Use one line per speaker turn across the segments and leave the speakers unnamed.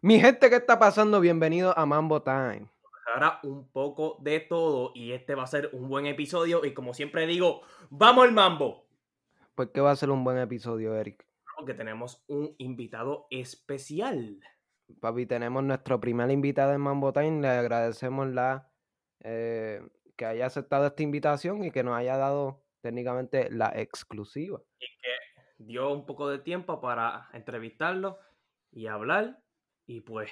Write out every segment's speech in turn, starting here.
Mi gente, ¿qué está pasando? Bienvenido a Mambo Time.
Ahora un poco de todo y este va a ser un buen episodio y como siempre digo, ¡vamos al mambo!
¿Por qué va a ser un buen episodio, Eric?
Porque tenemos un invitado especial.
Papi, tenemos nuestro primer invitado en Mambo Time. Le agradecemos la eh, que haya aceptado esta invitación y que nos haya dado técnicamente la exclusiva.
Y que dio un poco de tiempo para entrevistarlo y hablar y pues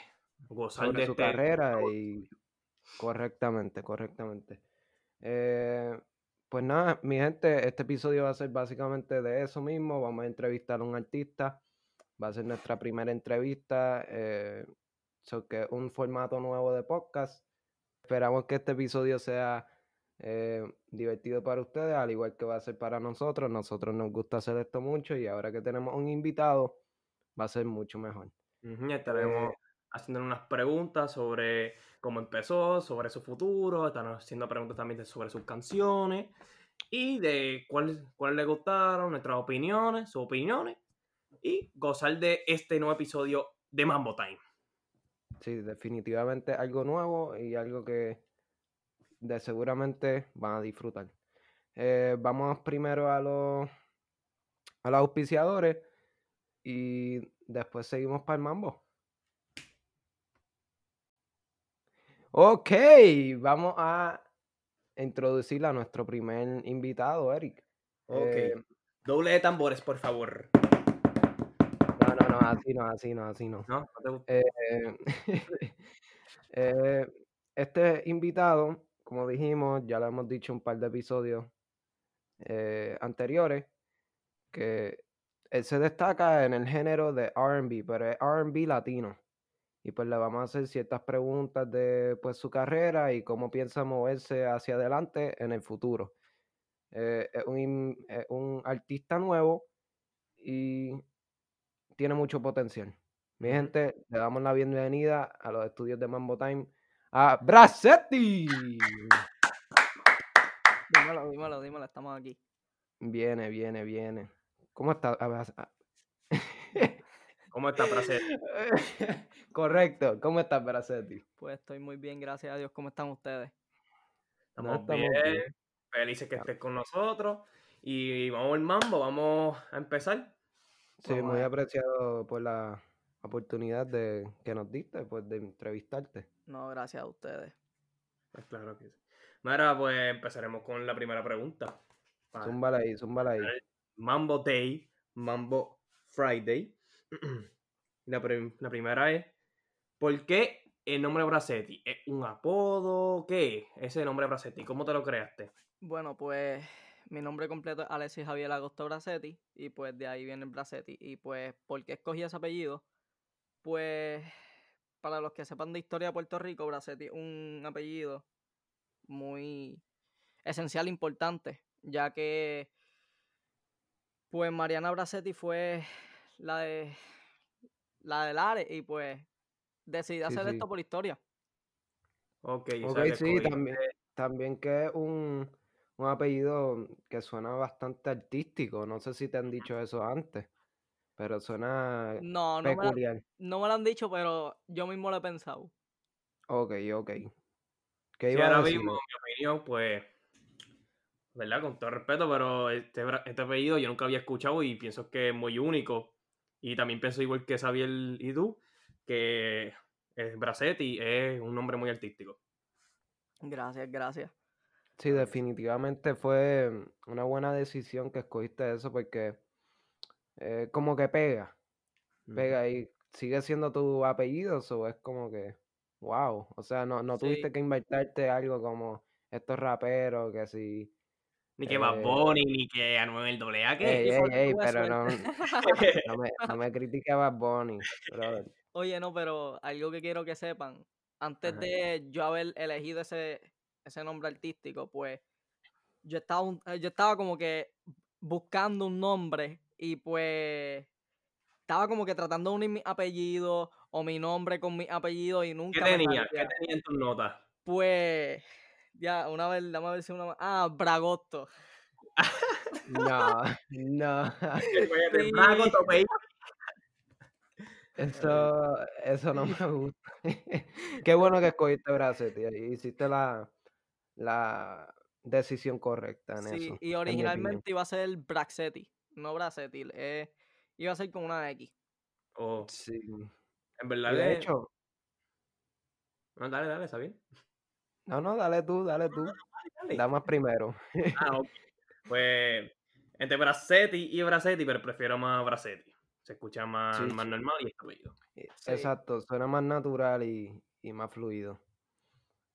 gozar
sobre
de
su
este-
carrera y correctamente, correctamente. Eh, pues nada, mi gente, este episodio va a ser básicamente de eso mismo. Vamos a entrevistar a un artista. Va a ser nuestra primera entrevista. Eh, so que un formato nuevo de podcast. Esperamos que este episodio sea eh, divertido para ustedes, al igual que va a ser para nosotros. Nosotros nos gusta hacer esto mucho y ahora que tenemos un invitado, va a ser mucho mejor.
Ya estaremos
Eh,
haciendo unas preguntas sobre cómo empezó, sobre su futuro, estaremos haciendo preguntas también sobre sus canciones y de cuáles cuáles le gustaron, nuestras opiniones, sus opiniones y gozar de este nuevo episodio de Mambo Time.
Sí, definitivamente algo nuevo y algo que de seguramente van a disfrutar. Eh, vamos primero a los a los auspiciadores y después seguimos para el mambo. Ok, vamos a introducir a nuestro primer invitado, Eric.
Ok.
Eh,
Doble de tambores, por favor.
no, no, no, así no, así no, así no.
¿No? ¿No te?
Eh, eh, este invitado, como dijimos, ya lo hemos dicho un par de episodios eh, anteriores, que él se destaca en el género de RB, pero es RB latino. Y pues le vamos a hacer ciertas preguntas de pues, su carrera y cómo piensa moverse hacia adelante en el futuro. Eh, es un, es un artista nuevo y tiene mucho potencial. Mi gente, le damos la bienvenida a los estudios de Mambo Time a Bracetti.
Dímelo, dímelo, dímelo, estamos aquí.
Viene, viene, viene. ¿Cómo está?
¿Cómo está, Pracer?
Correcto. ¿Cómo estás, Bracetti?
Pues estoy muy bien, gracias a Dios. ¿Cómo están ustedes?
No,
Estamos bien,
bien.
felices que estés con nosotros y vamos al mambo, vamos a empezar.
Sí,
Vamos
muy apreciado por la oportunidad de que nos diste, pues, de entrevistarte.
No, gracias a ustedes.
Pues claro que sí. Mira, pues empezaremos con la primera pregunta. Pa-
Zúmbala ahí, zúmbala ahí.
Mambo Day, Mambo Friday. La, prim- la primera es, ¿por qué el nombre Bracetti? ¿Es un apodo? ¿Qué es ese nombre Bracetti? ¿Cómo te lo creaste?
Bueno, pues mi nombre completo es Alexis Javier Agosto Bracetti y pues de ahí viene el Bracetti. Y pues, ¿por qué escogí ese apellido? Pues, para los que sepan de historia de Puerto Rico, Bracetti es un apellido muy esencial, importante, ya que pues Mariana Bracetti fue la de la del Are y pues decidí hacer
sí.
esto por historia.
Ok,
sí, también, también que es un, un apellido que suena bastante artístico. No sé si te han dicho eso antes, pero suena
No, no me, la-
peculiar.
no me lo han dicho, pero yo mismo lo he pensado.
Ok, ok. ¿Qué
Sí,
iba a
ahora
decir?
mismo, en mi opinión, pues, ¿verdad? Con todo respeto, pero este, este apellido yo nunca había escuchado y pienso que es muy único. Y también pienso igual que Xavier y tú, que eh, Bracetti es un nombre muy artístico.
Gracias, gracias.
Sí, definitivamente fue una buena decisión que escogiste eso porque eh, como que pega, pega y sigue siendo tu apellido, o es como que, wow, o sea, no, no tuviste
Sí.
que inventarte algo como estos raperos que si,
Ni que Bad
Eh,
Bunny, ni que Anuel AA, ¿qué?
ey, ey, ey, pero no, no me, no me critiques a Bad Bunny, brother.
Oye, no, pero algo que quiero que sepan, antes
Ajá.
de yo haber elegido ese, ese nombre artístico, pues yo estaba, un- eh, yo estaba como que buscando un nombre y pues estaba como que tratando de unir mi apellido o mi nombre con mi apellido y
¿Qué
nunca me
tenía? ¿Qué tenía en tus notas?
Pues, ya, una vez, dame a ver si una más. Ah, Bragosto.
No, no.
Sí.
Brago, Topey.
Eso, eso no me gusta. Qué bueno que escogiste Bracetti. y Hiciste la, la decisión correcta en
Sí,
eso.
y originalmente iba a ser Bracetti, no Bracetti. eh, iba a ser con una X.
Oh,
Sí.
en verdad
de
le-
hecho,
No, dale, dale, está bien.
No, no, dale tú, dale tú.
Dale.
Damas primero.
Ah, ok. Pues entre Bracetti y Bracetti, pero prefiero más Bracetti. Se escucha más,
Sí,
más
sí.
normal y es fluido.
Sí.
Exacto, suena más natural y, y más fluido.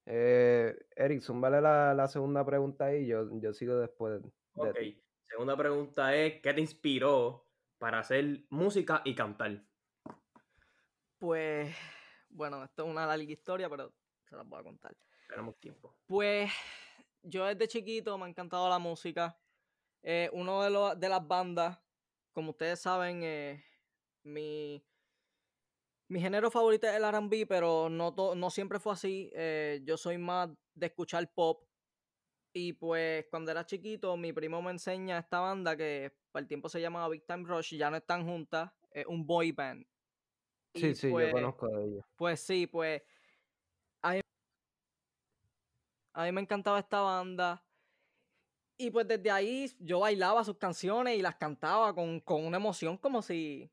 Eh, Erickson, vale la, la segunda pregunta ahí, yo, yo sigo después de
Ok.
ti.
Segunda pregunta es, ¿qué te inspiró para hacer música y cantar?
Pues, bueno, esto es una larga historia, pero se las voy a contar.
Tenemos tiempo.
Pues yo desde chiquito me ha encantado la música. Eh, uno de, los, de las bandas, como ustedes saben, eh, mi, mi género favorito es el RB, pero no, to- no siempre fue así. Eh, yo soy más de escuchar pop. Y pues cuando era chiquito, mi primo me enseña esta banda que para el tiempo se llamaba Big Time Rush, ya no están juntas, es un boy band.
Sí,
Y
sí,
pues,
yo conozco de ellos.
pues sí, pues a mí me encantaba esta banda. Y pues desde ahí yo bailaba sus canciones y las cantaba con, con una emoción como si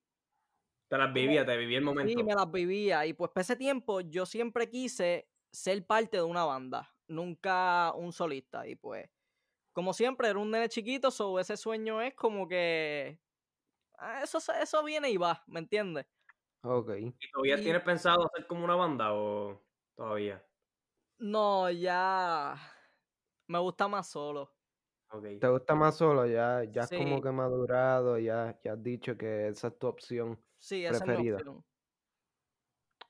Te las vivía, te vivía el momento.
sí, me las vivía. Y pues para ese tiempo yo siempre quise ser parte de una banda, nunca un solista. Y pues, como siempre, era un nene chiquito, so ese sueño es como que ah, eso, se- eso viene y va, ¿me entiendes?
Ok.
¿Y todavía
y-
tienes pensado hacer como una banda o todavía?
No, ya me gusta más solo.
Ok.
¿Te gusta más solo? Ya, ya es como que madurado, ya, ya has dicho que esa es tu opción.
Sí, esa es mi
Preferida.
opción.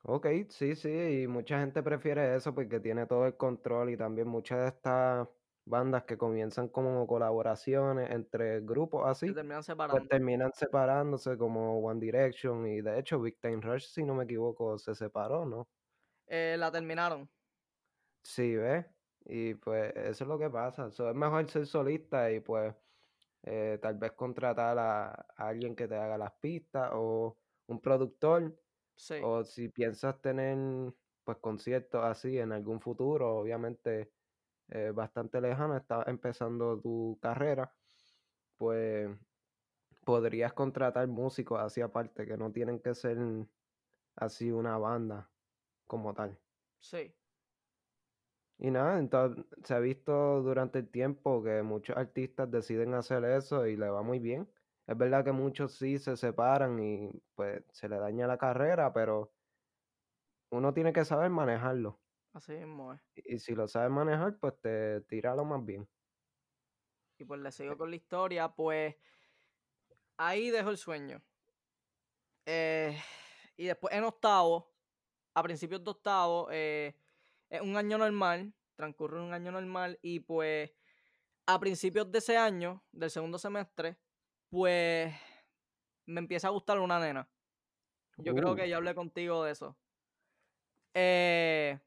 Ok, sí, sí, y mucha gente prefiere eso porque tiene todo el control y también muchas de estas bandas que comienzan como colaboraciones entre grupos
Se
así,
terminan
pues
separando.
terminan separándose como One Direction y de hecho Big Time Rush, si no me equivoco, se separó, ¿no?
Eh, la terminaron.
Sí, ¿ves? Y pues eso es lo que pasa. So, es mejor ser solista y pues eh, tal vez contratar a, a alguien que te haga las pistas o un productor
Sí.
o si piensas tener pues conciertos así en algún futuro, obviamente eh, bastante lejano, estás empezando tu carrera, pues podrías contratar músicos así aparte, que no tienen que ser así una banda como tal.
Sí.
Y nada, entonces se ha visto durante el tiempo que muchos artistas deciden hacer eso y le va muy bien. Es verdad que muchos sí se separan y pues se le daña la carrera, pero uno tiene que saber manejarlo.
Así mismo es.
Y y si lo sabes manejar, pues te tira lo más bien.
Y pues le sigo con la historia, pues ahí dejo el sueño. Eh, y después en octavo, a principios de octavo, eh, es un año normal, transcurre un año normal y pues a principios de ese año, del segundo semestre, pues me empieza a gustar una nena. Yo creo
Uh,
que ya hablé contigo de eso. Eh,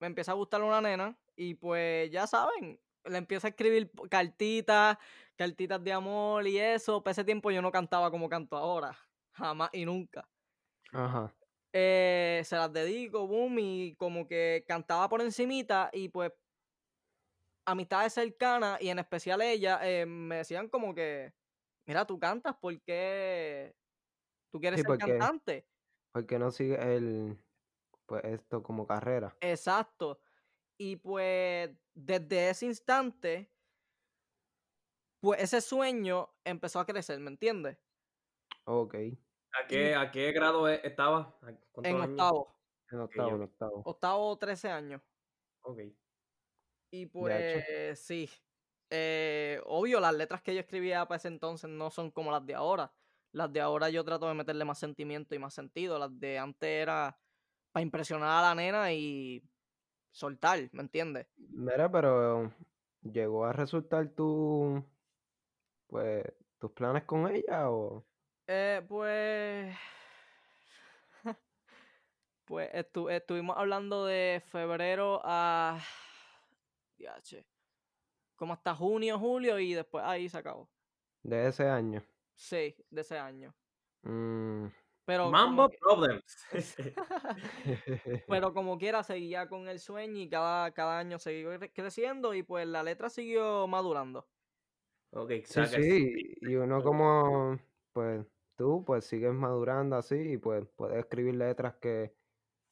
me empieza a gustar una nena y pues ya saben, le empiezo a escribir cartitas, cartitas de amor y eso. Para ese tiempo yo no cantaba como canto ahora, jamás y nunca.
Ajá.
Eh, se las dedico, boom, y como que cantaba por encimita y pues amistades cercanas y en especial ella eh, me decían como que, mira, tú cantas porque tú quieres
Sí,
ser
porque,
cantante.
porque no sigue el, pues esto como carrera.
Exacto. Y pues desde ese instante, pues ese sueño empezó a crecer, ¿me entiendes?
Ok.
¿A qué, a qué grado e- estabas? ¿A ¿Cuántos
En
años?
octavo,
En octavo, en octavo.
octavo, 13 años.
Ok.
Y pues sí, eh, obvio, las letras que yo escribía para ese entonces no son como las de ahora. Las de ahora yo trato de meterle más sentimiento y más sentido. Las de antes era para impresionar a la nena y soltar, ¿me entiendes?
Mira, pero llegó a resultar tu, pues, tus planes con ella o...
Eh, pues. Pues estu- estuvimos hablando de febrero a. Diache, Como hasta junio, julio y después ahí se acabó.
de ese año.
Sí, de ese año.
Mm,
Pero
Mambo
que-
Problems.
pero como quiera, seguía con el sueño y cada, cada año siguió cre- creciendo y pues la letra siguió madurando.
ok,
Sí, sí, y uno como, pues tú, pues sigues madurando así y pues puedes escribir letras que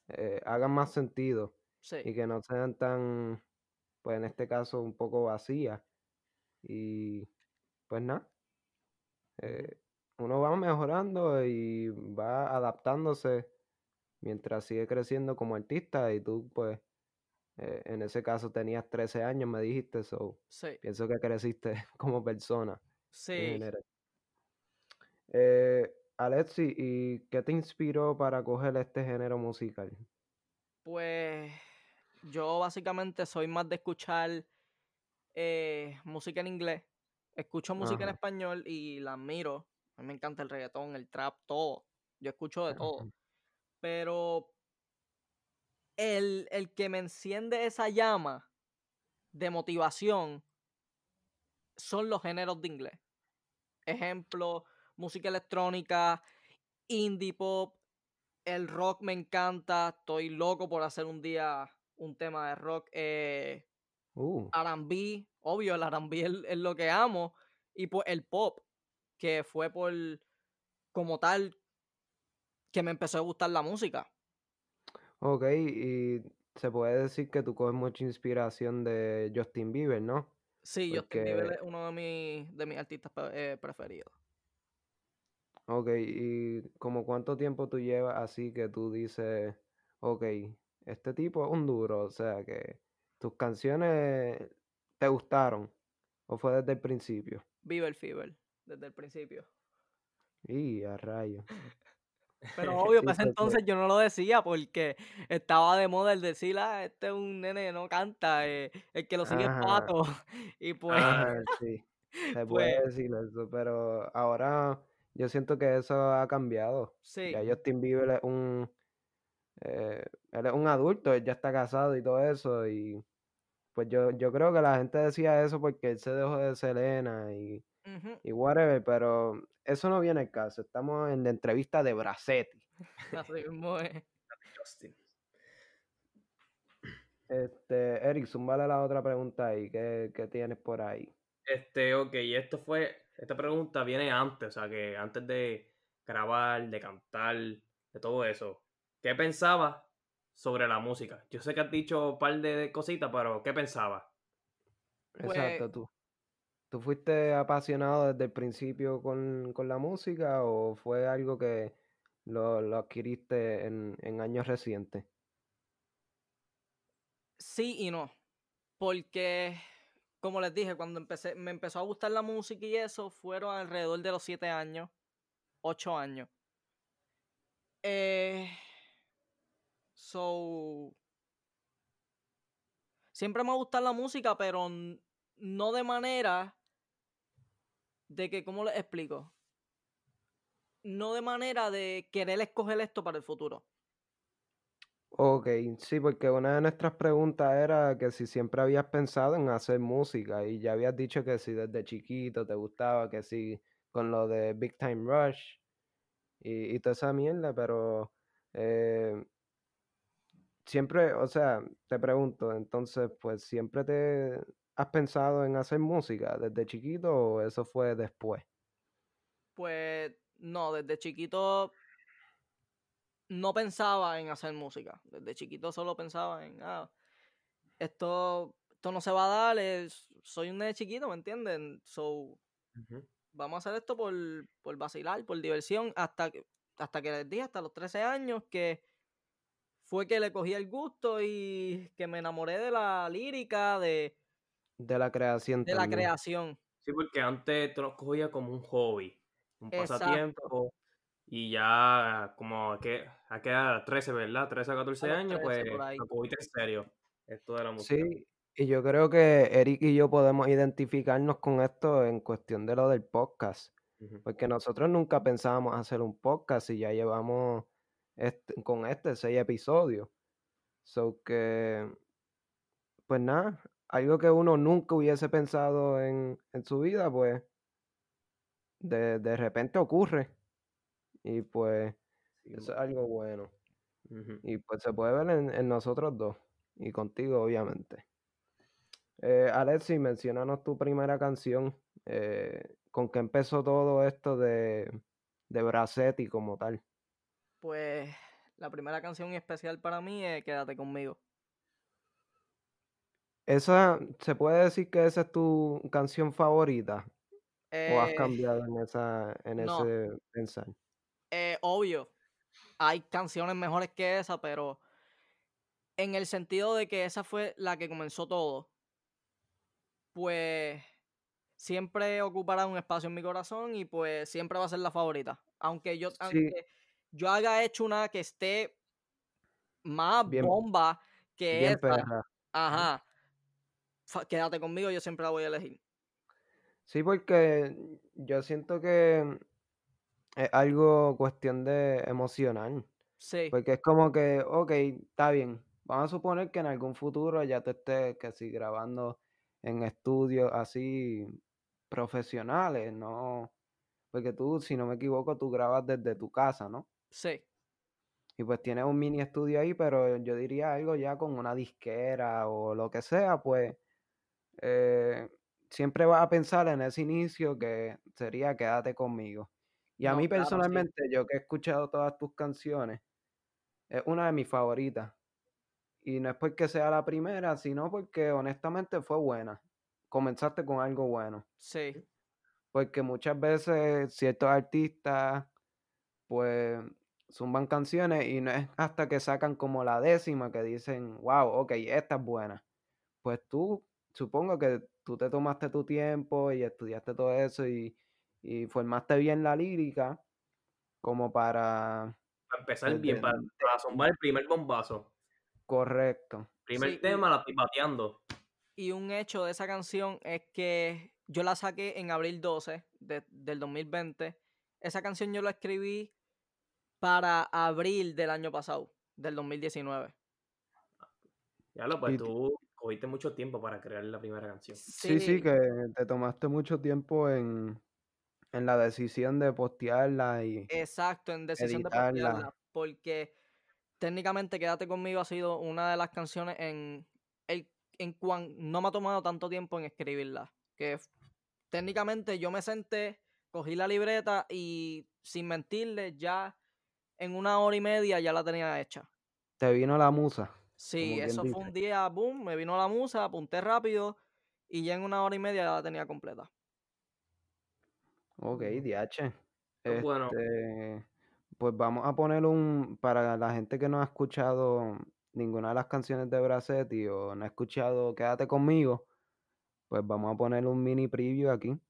eh, hagan más sentido
Sí,
y que no sean tan, pues en este caso, un poco vacías. Y pues nada, eh, uno va mejorando y va adaptándose mientras sigue creciendo como artista y tú, pues, eh, en ese caso tenías 13 años, me dijiste, so
sí,
pienso que creciste como persona en
sí.
general. Eh, Alexi, ¿y qué te inspiró para coger este género musical?
Pues yo básicamente soy más de escuchar eh, música en inglés. Escucho música en español y la admiro. A mí me encanta el reggaetón, el trap, todo. Yo escucho de todo.
Ajá.
Pero el, el que me enciende esa llama de motivación son los géneros de inglés. Ejemplo, música electrónica, indie pop, el rock me encanta. Estoy loco por hacer un día un tema de rock. Eh,
Uh,
R&B, obvio, el R&B es, es lo que amo. Y pues el pop, que fue por como tal que me empezó a gustar la música.
ok, y se puede decir que tú coges mucha inspiración de Justin Bieber, ¿no?
Sí, Justin Bieber es uno de mis, de mis artistas eh, preferidos.
Ok, y como cuánto tiempo tú llevas así que tú dices, ok, este tipo es un duro, o sea que tus canciones te gustaron, o fue desde el principio.
Bieber Fever, desde el principio.
Y a rayo.
Pero obvio, para ese entonces yo no lo decía porque estaba de moda el decir, ah, este es un nene que no canta, eh, el que lo sigue es pato. Y pues,
ajá, sí, se
pues,
puede decir eso, pero ahora yo siento que eso ha cambiado.
sí,
Ya Justin Bieber es un, eh, él es un adulto, él ya está casado y todo eso, y pues yo, yo creo que la gente decía eso porque él se dejó de Selena y, y whatever, pero eso no viene al caso. Estamos en la entrevista de Bracetti.
así mismo es.
Justin.
Este, Eric, zúmbale la otra pregunta ahí, ¿qué, qué tienes por ahí?
Este, ok, esto fue, esta pregunta viene antes, o sea, que antes de grabar, de cantar, de todo eso, ¿qué pensabas sobre la música? Yo sé que has dicho un par de cositas, pero ¿qué pensabas?
Pues,
Exacto, tú. ¿Tú fuiste apasionado desde el principio con, con la música o fue algo que lo, lo adquiriste en, en años recientes?
sí y no. Porque, como les dije, cuando empecé, me empezó a gustar la música y eso, fueron alrededor de los siete años, ocho años. Eh, so, siempre me ha gustado la música, pero no de manera de que, ¿cómo les explico? No de manera de querer escoger esto para el futuro.
Ok, sí, porque una de nuestras preguntas era que si siempre habías pensado en hacer música y ya habías dicho que si desde chiquito te gustaba, que si con lo de Big Time Rush y, y toda esa mierda, pero eh, siempre, o sea, te pregunto, entonces, pues siempre te has pensado en hacer música desde chiquito o eso fue después?
Pues no, desde chiquito no pensaba en hacer música. Desde chiquito solo pensaba en, ah, esto, esto no se va a dar, es- soy un nene chiquito, ¿me entienden? So, vamos a hacer esto por, por vacilar, por diversión, hasta que, hasta que les dije, hasta los 13 años, que fue que le cogí el gusto y que me enamoré de la lírica, de,
De la creación
de la creación.
Sí, porque antes te lo cogías como un hobby, un
Exacto.
pasatiempo, y ya como que a que a 13, ¿verdad? 13 a 14
A los
años,
13
pues lo cogiste en serio, esto de la música.
Sí, y yo creo que Eric y yo podemos identificarnos con esto en cuestión de lo del podcast, porque nosotros nunca pensábamos hacer un podcast y ya llevamos este- con este seis episodios. So que, pues nada, algo que uno nunca hubiese pensado en, en su vida, pues de, de repente ocurre. Y pues
Sí,
Eso es algo bueno. Y pues se puede ver en, en nosotros dos. Y contigo, obviamente. Eh, Alexi, mencionanos tu primera canción. eh, ¿Con qué empezó todo esto de, de Bracetti como tal?
Pues la primera canción especial para mí es Quédate conmigo.
Esa, ¿se puede decir que esa es tu canción favorita? ¿O has
Eh,
cambiado en esa, en
no.
ese pensar?
eh, obvio, hay canciones mejores que esa, pero en el sentido de que esa fue la que comenzó todo, pues siempre ocupará un espacio en mi corazón y pues siempre va a ser la favorita. Aunque yo,
Sí,
aunque yo haya hecho una que esté más
bien,
bomba que
bien
esa,
perra.
Ajá, quédate conmigo, yo siempre la voy a elegir.
Sí, porque yo siento que es algo cuestión de emocional.
Sí,
Porque es como que, ok, está bien. Vamos a suponer que en algún futuro ya te estés que sí, grabando en estudios así profesionales, ¿no? Porque tú, si no me equivoco, tú grabas desde tu casa, ¿no?
sí,
Y pues tienes un mini estudio ahí, pero yo diría algo ya con una disquera o lo que sea, pues eh, siempre vas a pensar en ese inicio que sería quédate conmigo. Y a
no,
mí
claro, sí,
personalmente, yo que he escuchado todas tus canciones, es una de mis favoritas. Y no es porque sea la primera, sino porque honestamente fue buena. Comenzaste con algo bueno.
sí,
Porque muchas veces ciertos artistas, pues, zumban canciones y no es hasta que sacan como la décima que dicen, wow, ok, esta es buena. Pues tú, supongo que tú te tomaste tu tiempo y estudiaste todo eso y, y formaste bien la lírica como para,
Para empezar bien, para, para el primer bombazo.
correcto.
Primer
sí, y,
tema, la estoy bateando.
y un hecho de esa canción es que yo la saqué en abril 12 de- del 2020. Esa canción yo la escribí para abril del año pasado, del 2019.
Ya lo, pues tú cogiste mucho tiempo para crear la primera canción.
sí, sí,
Sí,
que te tomaste mucho tiempo en, en la decisión de postearla y
exacto, en decisión de postearla, porque técnicamente Quédate conmigo ha sido una de las canciones en el en cuan no me ha tomado tanto tiempo en escribirla, que técnicamente yo me senté, cogí la libreta y sin mentirle ya en una hora y media ya la tenía hecha.
Te vino la musa,
Sí, eso fue
dice.
un día, boom, me vino la musa, apunté rápido y ya en una hora y media ya la tenía completa.
Ok. DH.
Pues bueno,
Este, pues vamos a poner un, para la gente que no ha escuchado ninguna de las canciones de Bracetti o no ha escuchado Quédate conmigo, pues vamos a poner un mini preview aquí.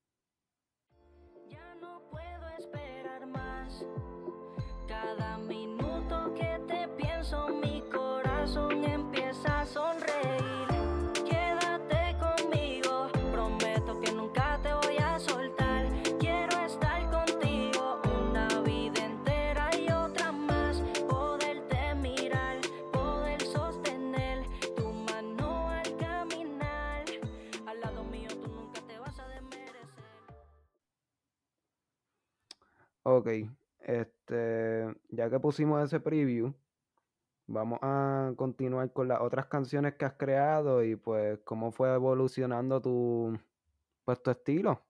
Ok, este, ya que pusimos ese preview, vamos a continuar con las otras canciones que has creado y pues cómo fue evolucionando tu, pues tu estilo.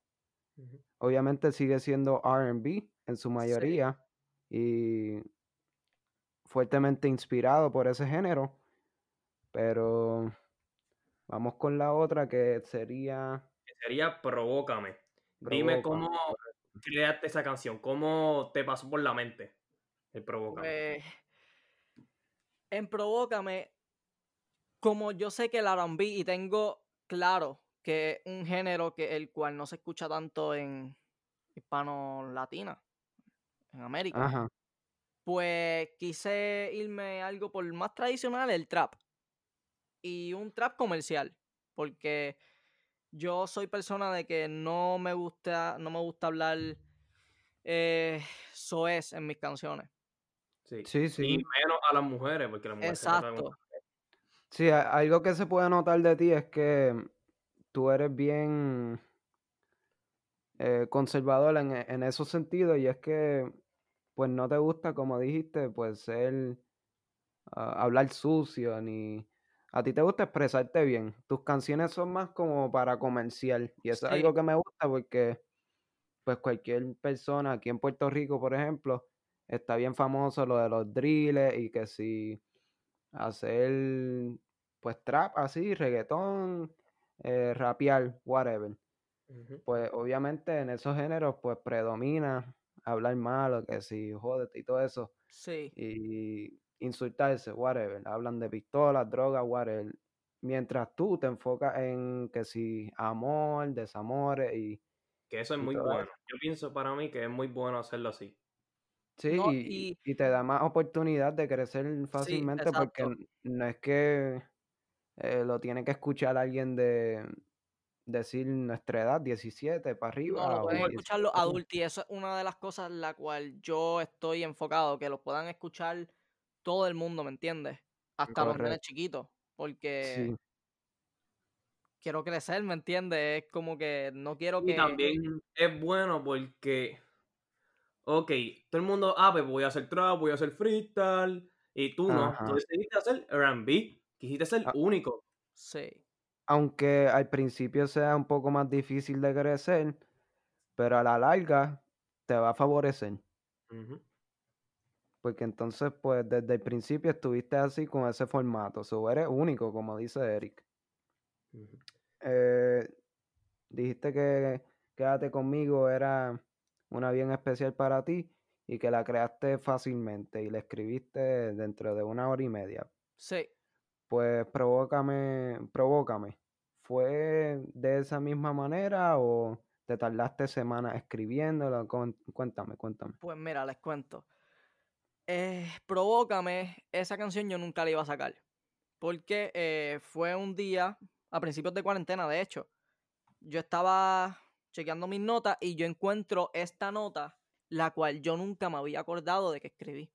Obviamente sigue siendo R&B en su
Sí,
mayoría y fuertemente inspirado por ese género, pero vamos con la otra que sería
que sería Provócame. Dime
Provócame.
cómo creaste esa canción, cómo te pasó por la mente el Provócame.
pues en Provócame, como yo sé que el R&B y tengo claro que es un género que el cual no se escucha tanto en hispano latina, en América,
Ajá,
pues quise irme a algo por más tradicional, el trap. Y un trap comercial, porque yo soy persona de que no me gusta, no me gusta hablar eh, soez en mis canciones.
Sí.
sí,
Y
sí.
menos a las mujeres, porque las mujeres
Exacto.
Sí, algo que se puede notar de ti es que tú eres bien eh, conservador en, e- en esos sentidos y es que pues no te gusta, como dijiste, pues ser, ah, hablar sucio, ni... A ti te gusta expresarte bien. Tus canciones son más como para comercial. Y eso es algo que me gusta porque, pues cualquier persona aquí en Puerto Rico, por ejemplo, está bien famoso lo de los drills y que si hacer, pues trap así, reggaetón, eh, rapear, whatever pues obviamente en esos géneros pues predomina hablar malo, que si jódete y todo eso,
Sí.
y insultarse, whatever, hablan de pistolas, drogas, whatever, mientras tú te enfocas en que si amor, desamores y
Que eso es muy bueno.
eso.
Yo pienso para mí que es muy bueno hacerlo así.
sí,
No,
y,
y
y te da más oportunidad de crecer
sí,
fácilmente porque no es que eh, lo tiene que escuchar alguien de decir nuestra edad, 17 para
No,
arriba
lo
o
pueden
18.
escuchar los
18.
adultos y eso es una de las cosas en la cual yo estoy enfocado, que los puedan escuchar todo el mundo, ¿me entiendes? Hasta los nenes chiquitos, porque
sí.
quiero crecer, ¿me entiendes? Es como que no quiero
Y
que...
también es bueno porque, ok, todo el mundo, ah, pues voy a hacer trap, voy a hacer freestyle, y tú no, tú decidiste hacer R&B, quisiste ser único.
Sí,
aunque al principio sea un poco más difícil de crecer, pero a la larga te va a favorecer.
Ujú.
Porque entonces, pues desde el principio estuviste así con ese formato. So, eres único, como dice Eric. Eh, dijiste que Quédate conmigo era una bien especial para ti y que la creaste fácilmente y la escribiste dentro de una hora y media.
sí.
Pues provócame, provócame. ¿Fue de esa misma manera o te tardaste semanas escribiéndola? Cuéntame, cuéntame.
Pues mira, les cuento. Eh, Provócame, esa canción yo nunca la iba a sacar. Porque eh, fue un día, a principios de cuarentena, de hecho. Yo estaba chequeando mis notas y yo encuentro esta nota, la cual yo nunca me había acordado de que escribí.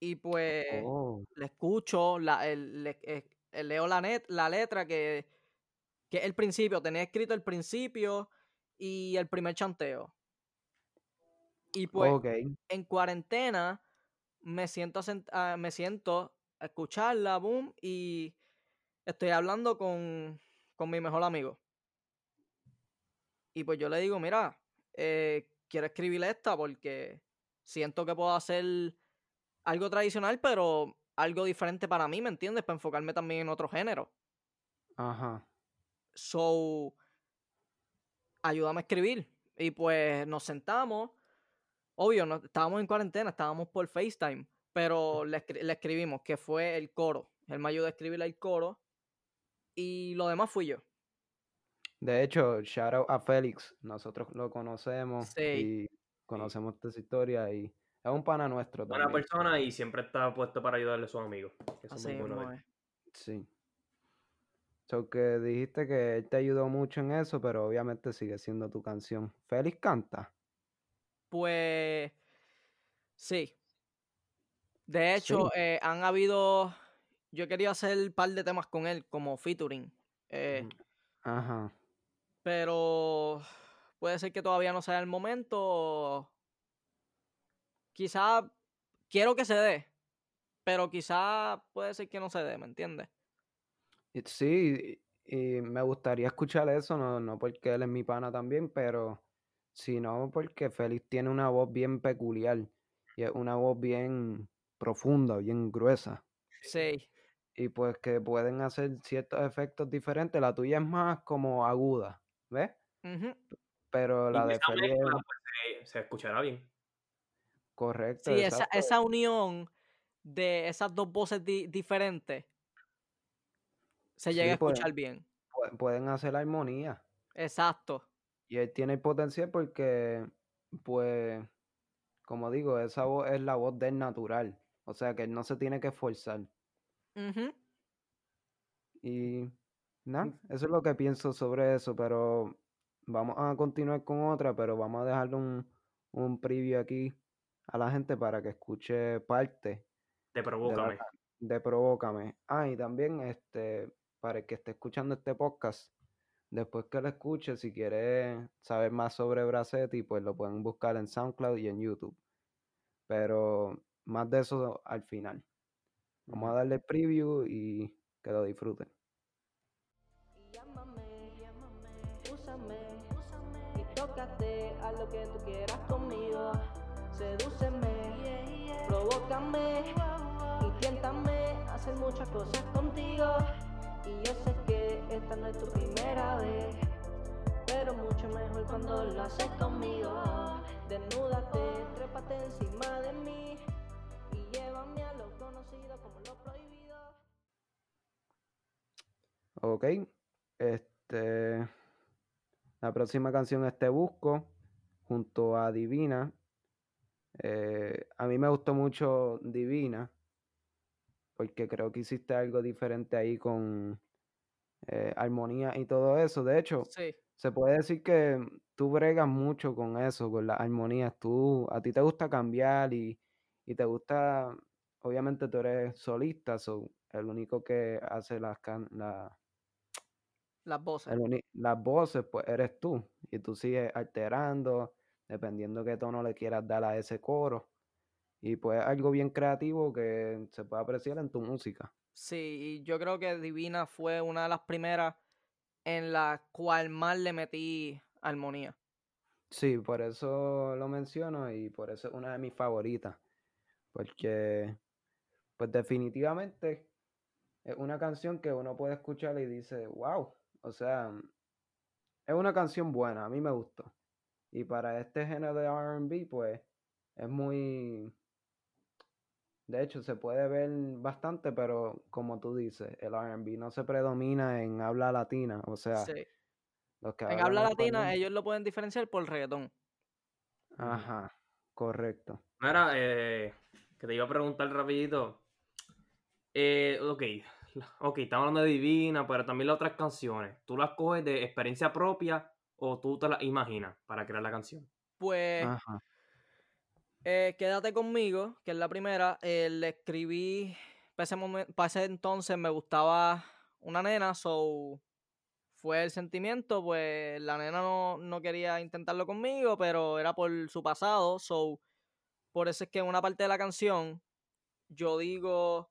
Y pues
Oh,
la escucho, la, el- le- eh, leo la, net, la letra que, que es el principio. Tenía escrito el principio y el primer chanteo. Y pues en cuarentena me siento, ah, me siento a escucharla, boom, y estoy hablando con, con mi mejor amigo. Y pues yo le digo, mira, eh, quiero escribir esta porque siento que puedo hacer algo tradicional, pero algo diferente para mí, ¿me entiendes? Para enfocarme también en otro género.
Ajá.
So, ayúdame a escribir. Y pues nos sentamos. Obvio, no, estábamos en cuarentena, estábamos por FaceTime, pero le, escri- le escribimos que fue el coro. Él me ayudó a escribir el coro y lo demás fui yo.
De hecho, shout out a Félix. Nosotros lo conocemos
Sí,
y conocemos esta historia y es un pana nuestro
Buena
también.
persona y siempre está puesto para ayudarle a sus amigos. que
así
muy bueno de
mismo
él.
es.
Sí. So que dijiste que él te ayudó mucho en eso, pero obviamente sigue siendo tu canción. Félix canta.
Pues sí. De
Sí.
hecho, eh, han habido. Yo querido hacer un par de temas con él, como featuring. eh,
Ujú.
Ajá.
pero puede ser que todavía no sea el momento. Quizá quiero que se dé, pero quizá puede ser que no se dé, ¿me entiendes?
Sí, y me gustaría escuchar eso, no, no porque él es mi pana también, pero sino porque Félix tiene una voz bien peculiar y es una voz bien profunda, bien gruesa.
Sí,
Y pues que pueden hacer ciertos efectos diferentes. La tuya es más como aguda, ¿ves? Pero la de Félix
mezcla, pues, se, se escuchará bien.
correcto,
Sí, esa, esa unión de esas dos voces di- diferentes se llega
Sí,
a
pues,
escuchar bien.
pu- pueden hacer armonía.
Exacto.
Y él tiene el potencial porque, pues, como digo, esa voz es la voz del natural. O sea que él no se tiene que esforzar. Y nada, eso es lo que pienso sobre eso, pero vamos a continuar con otra, pero vamos a dejarle un, un preview aquí a la gente para que escuche parte
Te
de la
provócame.
de Provócame. Ah, y también este, para el que esté escuchando este podcast, después que lo escuche, si quiere saber más sobre Bracetti, pues lo pueden buscar en SoundCloud y en YouTube. pero más de eso al final. Vamos a darle preview y que lo disfruten.
Llámame, llámame, úsame, úsame y tócate a lo que tú quieras conmigo. Sedúceme, provócame y tiéntame a hacer muchas cosas contigo. Y yo sé que esta no es tu primera vez, pero mucho mejor cuando lo haces conmigo. Desnúdate, trépate encima de mí y llévame a lo conocido como lo prohibido.
Ok. Este. La próxima canción es Te Busco, junto a Divina. Eh, a mí me gustó mucho Divina, porque creo que hiciste algo diferente ahí con eh, armonía y todo eso. De hecho,
Sí,
se puede decir que tú bregas mucho con eso, con las armonías. Tú, a ti te gusta cambiar y, y te gusta, obviamente tú eres solista, so, el único que hace las, can- la-
las voces.
el las voces, pues eres tú. Y tú sigues alterando, dependiendo qué tono le quieras dar a ese coro. Y pues algo bien creativo que se puede apreciar en tu música.
Sí, y yo creo que Divina fue una de las primeras en la cual más le metí armonía.
Sí, por eso lo menciono y por eso es una de mis favoritas. Porque, pues definitivamente es una canción que uno puede escuchar y dice, wow, o sea, es una canción buena, a mí me gustó. Y para este género de RB, pues es muy... De hecho, se puede ver bastante, pero como tú dices, el RB no se predomina en habla latina, o sea,
Sí.
los que
En habla latina
español-
ellos lo pueden diferenciar por reggaetón.
Ajá, correcto.
Mira, eh, que te iba a preguntar rapidito. Eh, ok, ok, estamos hablando de Divina, pero también las otras canciones. ¿Tú las coges de experiencia propia o tú te las imaginas para crear la canción?
Pues
Ajá.
Eh, Quédate conmigo, que es la primera. eh, le escribí, para ese, momen- para ese entonces me gustaba una nena, so fue el sentimiento, pues la nena no, no quería intentarlo conmigo, pero era por su pasado, so por eso es que en una parte de la canción yo digo,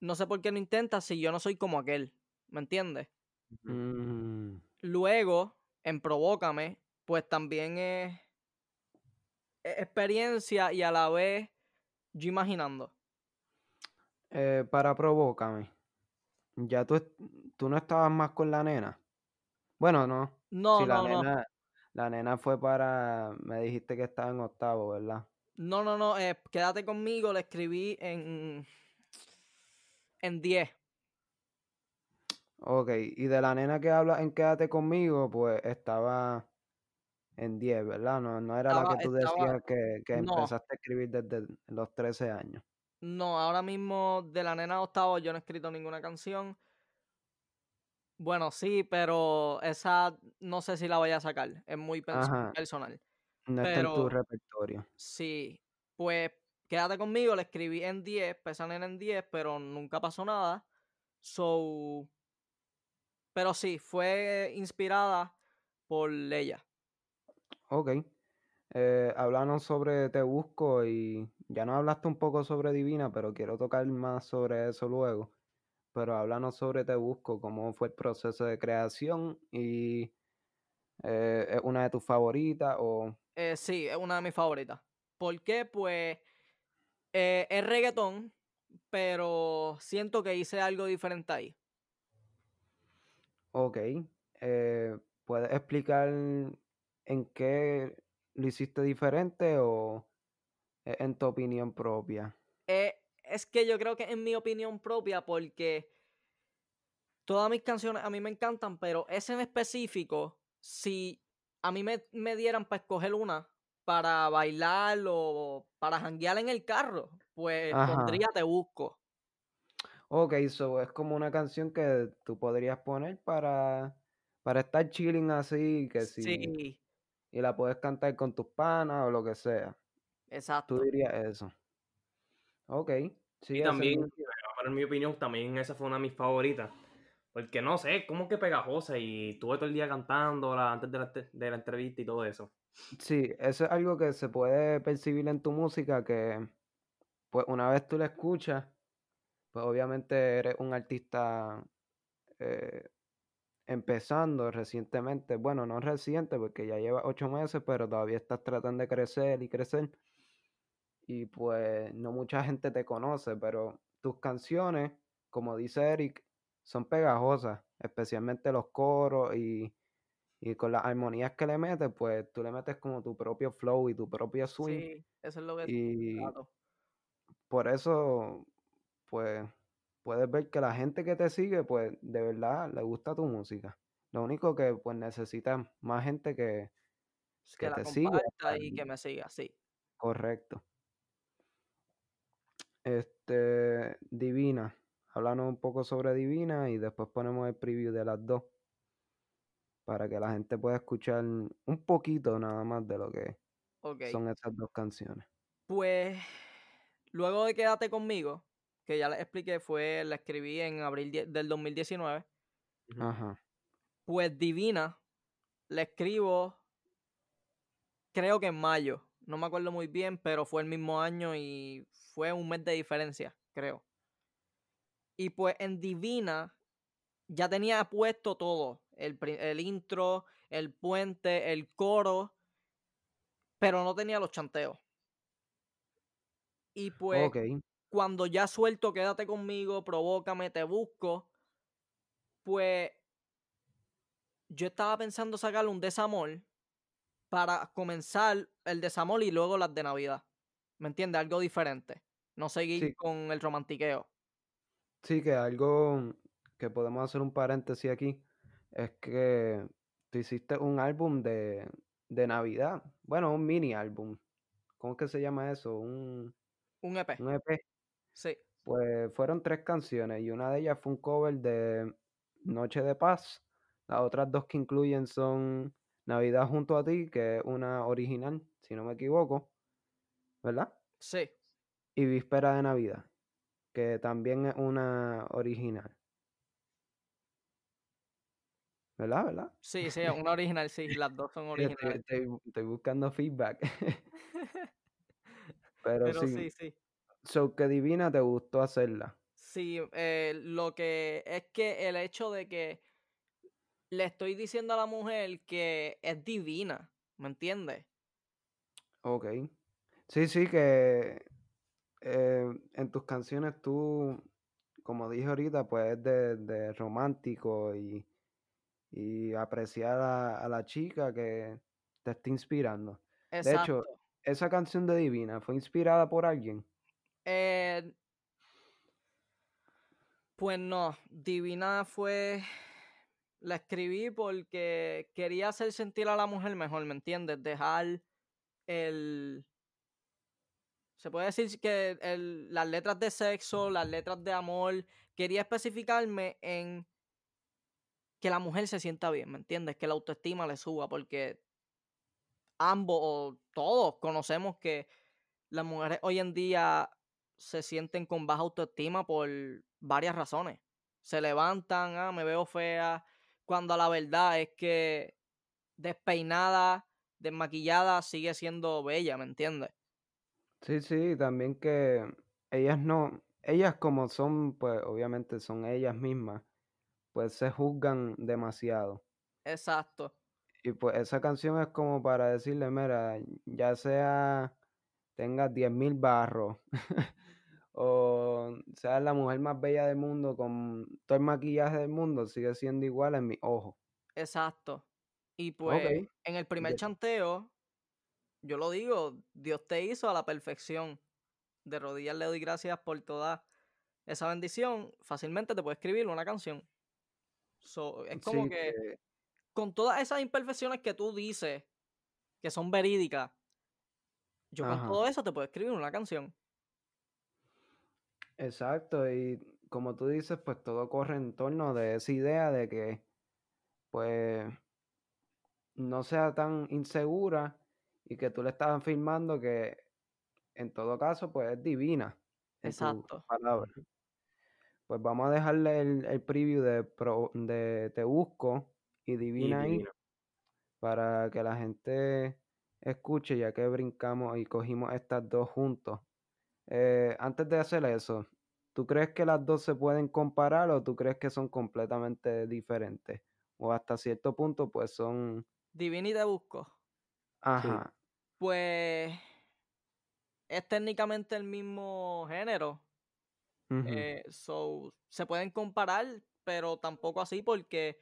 no sé por qué no intentas si yo no soy como aquel, ¿me entiendes?
Mm,
Luego, en Provócame, pues también es experiencia y a la vez yo imaginando.
eh, para Provócame. Ya tú, tú no estabas más con la nena. Bueno, no.
No,
si la
no, no.
nena, la nena fue para, me dijiste que estaba en octavo, ¿verdad?
No, no, no. eh, quédate conmigo, le escribí en. En 10.
Ok, y de la nena que habla en Quédate conmigo, pues estaba en 10, ¿verdad? No, no era la
Estaba-
que tú
estaba-
decías que, que
no.
empezaste a escribir desde los 13 años.
No, ahora mismo de la nena de octavo yo no he escrito ninguna canción. Bueno, sí, pero esa no sé si la voy a sacar. Es muy
Ajá.
personal.
No está en tu repertorio.
Sí, pues quédate conmigo, le escribí en 10, pesan en 10, pero nunca pasó nada. So, pero sí, fue inspirada por ella.
Ok. Eh, háblanos sobre Te Busco y ya nos hablaste un poco sobre Divina, pero quiero tocar más sobre eso luego. Pero háblanos sobre Te Busco, cómo fue el proceso de creación y eh, es una de tus favoritas o...
Eh, sí, es una de mis favoritas. ¿Por qué? Pues eh, es reggaetón, pero siento que hice algo diferente ahí.
Ok. eh, ¿puedes explicar en qué lo hiciste diferente o es en tu opinión propia?
Eh, es que yo creo que en mi opinión propia, porque todas mis canciones a mí me encantan, pero ese en específico, si a mí me, me dieran para escoger una para bailar o para janguear en el carro, pues
Ajá.
pondría Te Busco.
Ok, so es como una canción que tú podrías poner para, para estar chilling así, que si,
Sí,
y la puedes cantar con tus panas o lo que sea.
exacto.
Tú dirías eso. Ok, sí,
Y también, para mi opinión, también esa fue una de mis favoritas. Porque no sé, como que pegajosa y tuve todo el día cantándola antes de la, de la entrevista y todo eso.
Sí, eso es algo que se puede percibir en tu música, que pues una vez tú la escuchas, pues obviamente eres un artista eh, empezando recientemente, bueno, no reciente porque ya lleva ocho meses, pero todavía estás tratando de crecer y crecer. Y pues no mucha gente te conoce, pero tus canciones, como dice Eric, son pegajosas, especialmente los coros y, y con las armonías que le metes, pues tú le metes como tu propio flow y tu propio swing.
Sí, eso es lo que
Y
trato.
por eso, pues, puedes ver que la gente que te sigue, pues, de verdad le gusta tu música. Lo único que, pues, necesitas más gente que,
que
que te siga.
y que me siga, sí.
Correcto. Este, Divina. Háblanos un poco sobre Divina y después ponemos el preview de las dos. Para que la gente pueda escuchar un poquito nada más de lo que son esas dos canciones.
Pues luego de Quédate conmigo, que ya les expliqué, fue, la escribí en abril del 2019.
Ujú.
Ajá.
Pues Divina, la escribo, creo que en mayo. No me acuerdo muy bien, pero fue el mismo año y fue un mes de diferencia, creo. Y pues en Divina ya tenía puesto todo. El, el intro, el puente, el coro, pero no tenía los chanteos. Y pues
Ok.
Cuando ya suelto Quédate conmigo, provócame, te busco, pues yo estaba pensando sacarle un desamor para comenzar el desamor y luego las de Navidad. ¿Me entiendes? Algo diferente. No seguir
Sí.
con el romantiqueo.
Sí, que algo que podemos hacer un paréntesis aquí es que tú hiciste un álbum de, de Navidad. Bueno, un mini álbum. ¿Cómo es que se llama eso? Un,
Un EP.
un EP.
Sí.
Pues fueron tres canciones y una de ellas fue un cover de Noche de Paz. Las otras dos que incluyen son Navidad junto a ti, que es una original, si no me equivoco, ¿verdad?
Sí.
Y Víspera de Navidad, que también es una original. ¿Verdad? ¿Verdad?
Sí, sí, una original, sí. Las dos son
estoy,
originales.
estoy- estoy buscando feedback. Pero,
Pero
sí,
sí, sí.
So que Divina te gustó hacerla.
Sí, eh, lo que es que el hecho de que le estoy diciendo a la mujer que es divina, ¿me entiendes?
Ok. Sí, sí, que eh, en tus canciones tú, como dije ahorita, pues es de, de romántico y, y apreciar a, a la chica que te está inspirando. De hecho, esa canción de Divina fue inspirada por alguien.
Eh, pues no, Divina fue. La escribí porque quería hacer sentir a la mujer mejor, ¿me entiendes? Dejar el. Se puede decir que las letras de sexo, las letras de amor, quería especificarme en que la mujer se sienta bien, ¿me entiendes? Que la autoestima le suba, porque ambos o todos conocemos que las mujeres hoy en día se sienten con baja autoestima por varias razones. Se levantan, ah, me veo fea, cuando la verdad es que despeinada, desmaquillada, sigue siendo bella, ¿me entiendes?
Sí, sí, también que ellas no, ellas como son, pues obviamente son ellas mismas, pues se juzgan demasiado.
Exacto.
Y pues esa canción es como para decirle, mira, ya sea tengas 10.000 barros o seas la mujer más bella del mundo con todo el maquillaje del mundo, sigue siendo igual en mi ojo.
Exacto. Y pues en el primer chanteo, yo lo digo, Dios te hizo a la perfección. De rodillas le doy gracias por toda esa bendición. Fácilmente te puedo escribir una canción. So, es como
Sí,
que
que-
con todas esas imperfecciones que tú dices, que son verídicas, yo con todo eso te puedo escribir una canción.
Exacto, y como tú dices, pues todo corre en torno de esa idea de que, pues, no sea tan insegura y que tú le estás afirmando que en todo caso, pues es divina en
Exacto.
palabras. Pues vamos a dejarle el, el preview de, Pro- de Te Busco y
Y
Divina ahí
divina.
para que la gente escuche, ya que brincamos y cogimos estas dos juntos. Eh, antes de hacer eso, ¿tú crees que las dos se pueden comparar o tú crees que son completamente diferentes? O hasta cierto punto, pues son...
Divini te busco.
Ajá.
Pues es técnicamente el mismo género. eh, so, se pueden comparar, pero tampoco así porque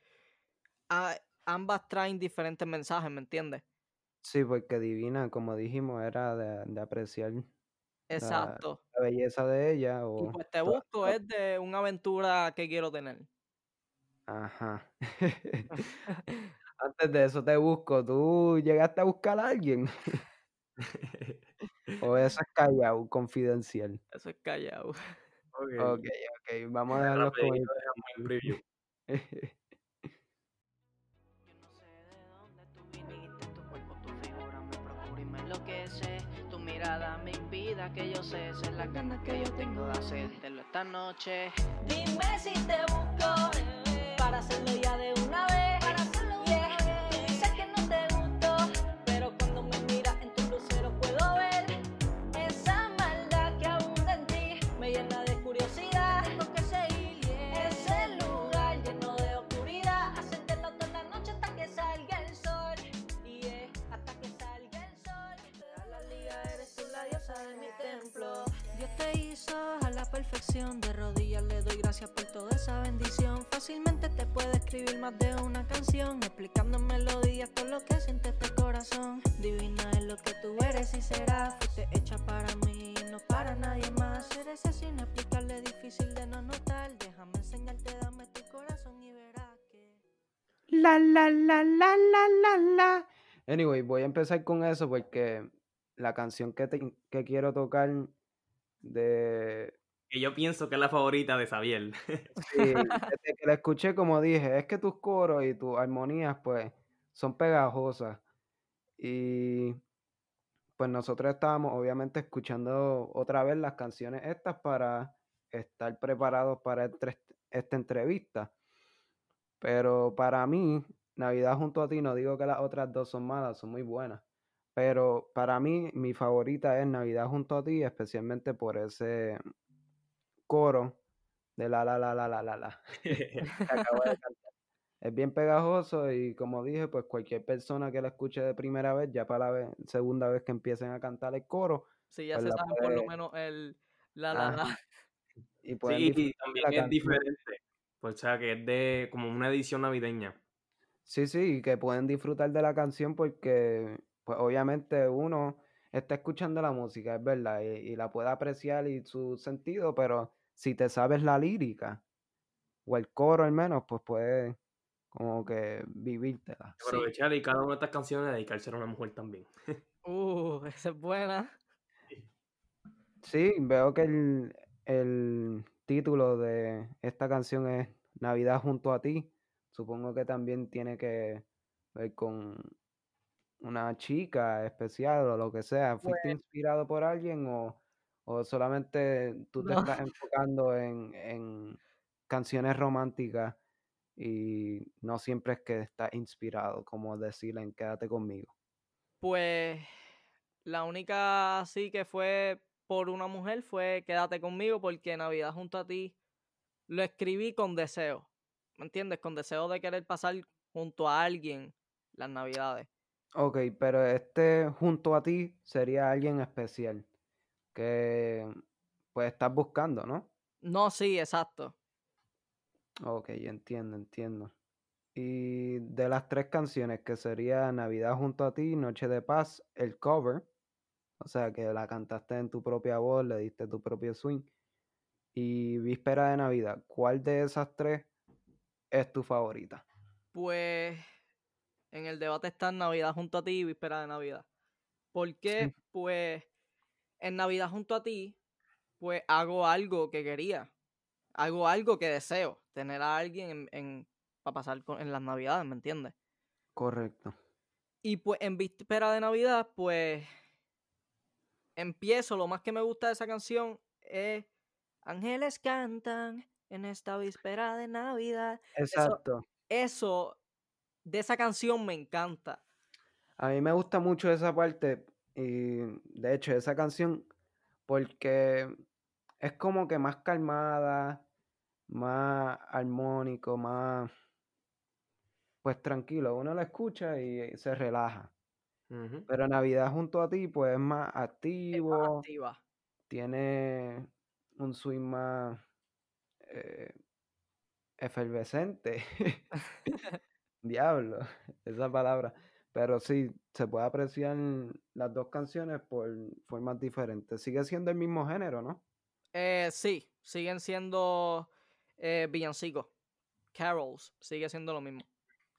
a- ambas traen diferentes mensajes, ¿me entiendes?
Sí, porque Divina, como dijimos, era de, de apreciar
Exacto.
la belleza de ella
Y pues te busco es de una aventura que quiero tener.
Ajá. Antes de eso te busco, ¿tú llegaste a buscar a alguien? ¿O eso es callado, confidencial?
Eso es callado.
Ok.
Ok, ok, vamos a dejarlos con
Rapidito
me invita que yo sé, esa es la ganas que yo tengo de hacértelo esta noche. Dime si te busco para hacerlo ya de una vez. A la perfección. De rodillas le doy gracias por toda esa bendición. Fácilmente te puedo escribir más de una canción. Explicando melodías todo lo que siente este corazón. Divina es lo que tú eres y serás. Fuiste hecha para mí y no para nadie más. Eres así inexplicable, difícil de no notar. Déjame enseñarte, dame tu corazón y verás que.
La, la, la, la, la, la, la. Anyway, voy a empezar con eso porque la canción que, te- que quiero tocar de...
Que yo pienso que es la favorita de Xavier.
Sí, desde que la escuché, como dije, es que tus coros y tus armonías, pues, son pegajosas. Y pues nosotros estábamos obviamente escuchando otra vez las canciones estas para estar preparados para esta entrevista. Pero para mí, Navidad junto a ti, no digo que las otras dos son malas, son muy buenas. Pero para mí, mi favorita es Navidad junto a ti, especialmente por ese coro de la la la la la la la que acabo de cantar. Es bien pegajoso y como dije, pues cualquier persona que la escuche de primera vez, ya para la vez- segunda vez que empiecen a cantar el coro,
Si ya
Pues
se saben por lo menos el la la
Ajá.
la.
y
Sí, y también es
canción.
diferente. Pues, o sea, que es de como una edición navideña.
Sí, sí, y que pueden disfrutar de la canción porque, pues obviamente uno está escuchando la música, es verdad, y, y la puede apreciar y su sentido, pero si te sabes la lírica o el coro al menos, pues puedes como que vivírtela.
Sí.
Aprovechar y cada una de estas canciones dedicársela a una mujer también.
Uh, esa es buena.
Sí, veo que el, el título de esta canción es Navidad junto a ti. Supongo que también tiene que ver con una chica especial o lo que sea. ¿Fuiste inspirado por alguien o, o solamente tú te
No.
estás enfocando en, en canciones románticas y no siempre es que estás inspirado, como decirle en Quédate conmigo?
Pues la única así que fue por una mujer fue Quédate conmigo porque Navidad junto a ti lo escribí con deseo. ¿Me entiendes? Con deseo de querer pasar junto a alguien las Navidades.
Ok, pero este junto a ti sería alguien especial que pues estás buscando, ¿no?
No, sí, exacto.
Ok, entiendo, entiendo. Y de las tres canciones, que sería Navidad junto a ti, Noche de Paz, el cover, o sea que la cantaste en tu propia voz, le diste tu propio swing, y Víspera de Navidad, ¿cuál de esas tres es tu favorita?
Pues en el debate está Navidad junto a ti y Víspera de Navidad. ¿Por qué?
Sí.
Pues en Navidad junto a ti, pues hago algo que quería. Hago algo que deseo. Tener a alguien en, en- para pasar con- en las Navidades, ¿me entiendes?
Correcto.
Y pues en Víspera de Navidad, pues empiezo. Lo más que me gusta de esa canción es Ángeles cantan en esta víspera de Navidad.
Exacto.
Eso de esa canción me encanta.
A mí me gusta mucho esa parte y de hecho esa canción porque es como que más calmada, más armónico, más pues tranquilo. Uno la escucha y se relaja. Pero Navidad junto a ti pues es más
Es más
activo,
activa.
tiene un swing más eh, efervescente. Diablo, esa palabra. Pero sí, se puede apreciar las dos canciones por formas diferentes. Sigue siendo el mismo género, ¿no?
Eh, sí, siguen siendo eh, villancicos. Carols, sigue siendo lo mismo.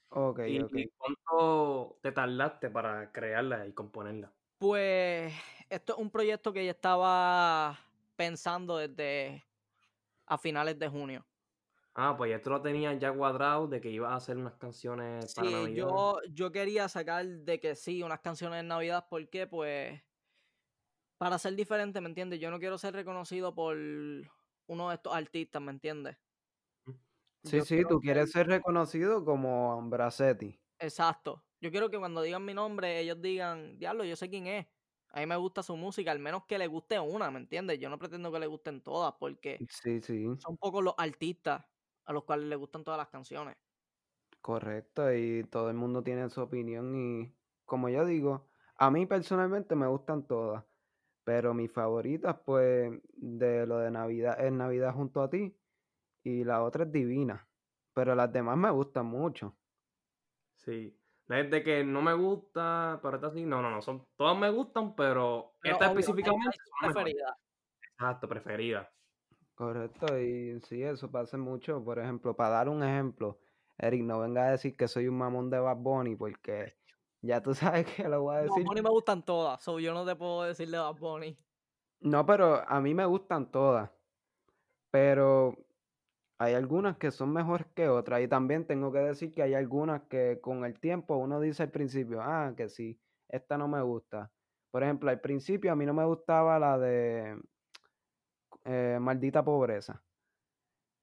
Ok,
¿Y
ok.
cuánto te tardaste para crearla y componerla?
Pues esto es un proyecto que ya estaba pensando desde a finales de junio.
Ah, pues ya tú lo tenías ya cuadrado de que ibas a hacer unas canciones para
Sí,
Navidad.
yo, yo quería sacar de que sí, unas canciones de Navidad, porque pues para ser diferente, ¿me entiendes? Yo no quiero ser reconocido por uno de estos artistas, ¿me entiendes?
Sí,
Yo
sí, tú
ser-
quieres ser reconocido como Bracetti.
Exacto. Yo quiero que cuando digan mi nombre, ellos digan, diablo, yo sé quién es. A mí me gusta su música, al menos que le guste una, ¿me entiendes? Yo no pretendo que le gusten todas, porque
Sí, sí,
son pocos los artistas a los cuales le gustan todas las canciones.
correcto. Y todo el mundo tiene su opinión y como yo digo, a mí personalmente me gustan todas. Pero mis favoritas, pues, de lo de Navidad es Navidad junto a ti y la otra es Divina. Pero las demás me gustan mucho.
Sí. Es de que no me gusta, pero esta sí. No, no, no. Son, todas me gustan, pero,
Pero
esta específicamente mejores.
preferidas.
Exacto, preferida.
Correcto, y sí, eso pasa mucho. Por ejemplo, para dar un ejemplo, Eric, no venga a decir que soy un mamón de Bad Bunny, porque ya tú sabes que lo voy a decir.
Bunny me gustan todas, so yo no te puedo decir de Bad Bunny.
No, pero a mí me gustan todas. Pero hay algunas que son mejores que otras. Y también tengo que decir que hay algunas que con el tiempo uno dice al principio, ah, que sí, esta no me gusta. Por ejemplo, al principio a mí no me gustaba la de eh, Maldita Pobreza.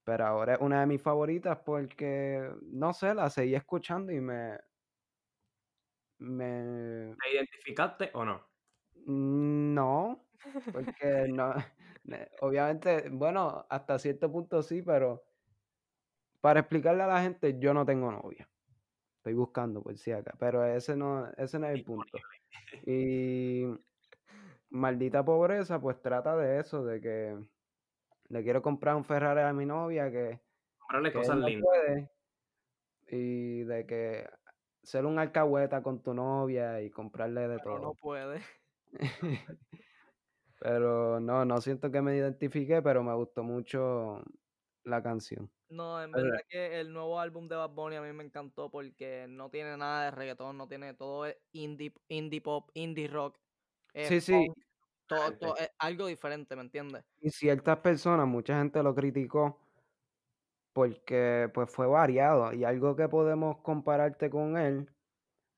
Pero ahora es una de mis favoritas porque, no sé, la seguí escuchando y me... me
¿Te identificaste o no?
no, porque no, obviamente, bueno, hasta cierto punto sí, pero para explicarle a la gente, yo no tengo novia. Estoy buscando por si acá, pero ese no, ese no es el punto. Y maldita pobreza, pues trata de eso, de que le quiero comprar un Ferrari a mi novia que,
Comprarle
que
cosas
no
lindas.
puede, y de que ser un alcahueta con tu novia y comprarle de
Pero
todo.
no puede.
Pero no, no siento que me identifique, pero me gustó mucho la canción.
No, en verdad que el nuevo álbum de Bad Bunny a mí me encantó porque no tiene nada de reggaetón, no tiene todo es indie, indie pop, indie rock. es
Sí, sí.
Todo, todo es algo diferente, ¿me entiendes?
Y ciertas personas, mucha gente lo criticó porque pues fue variado. Y algo que podemos compararte con él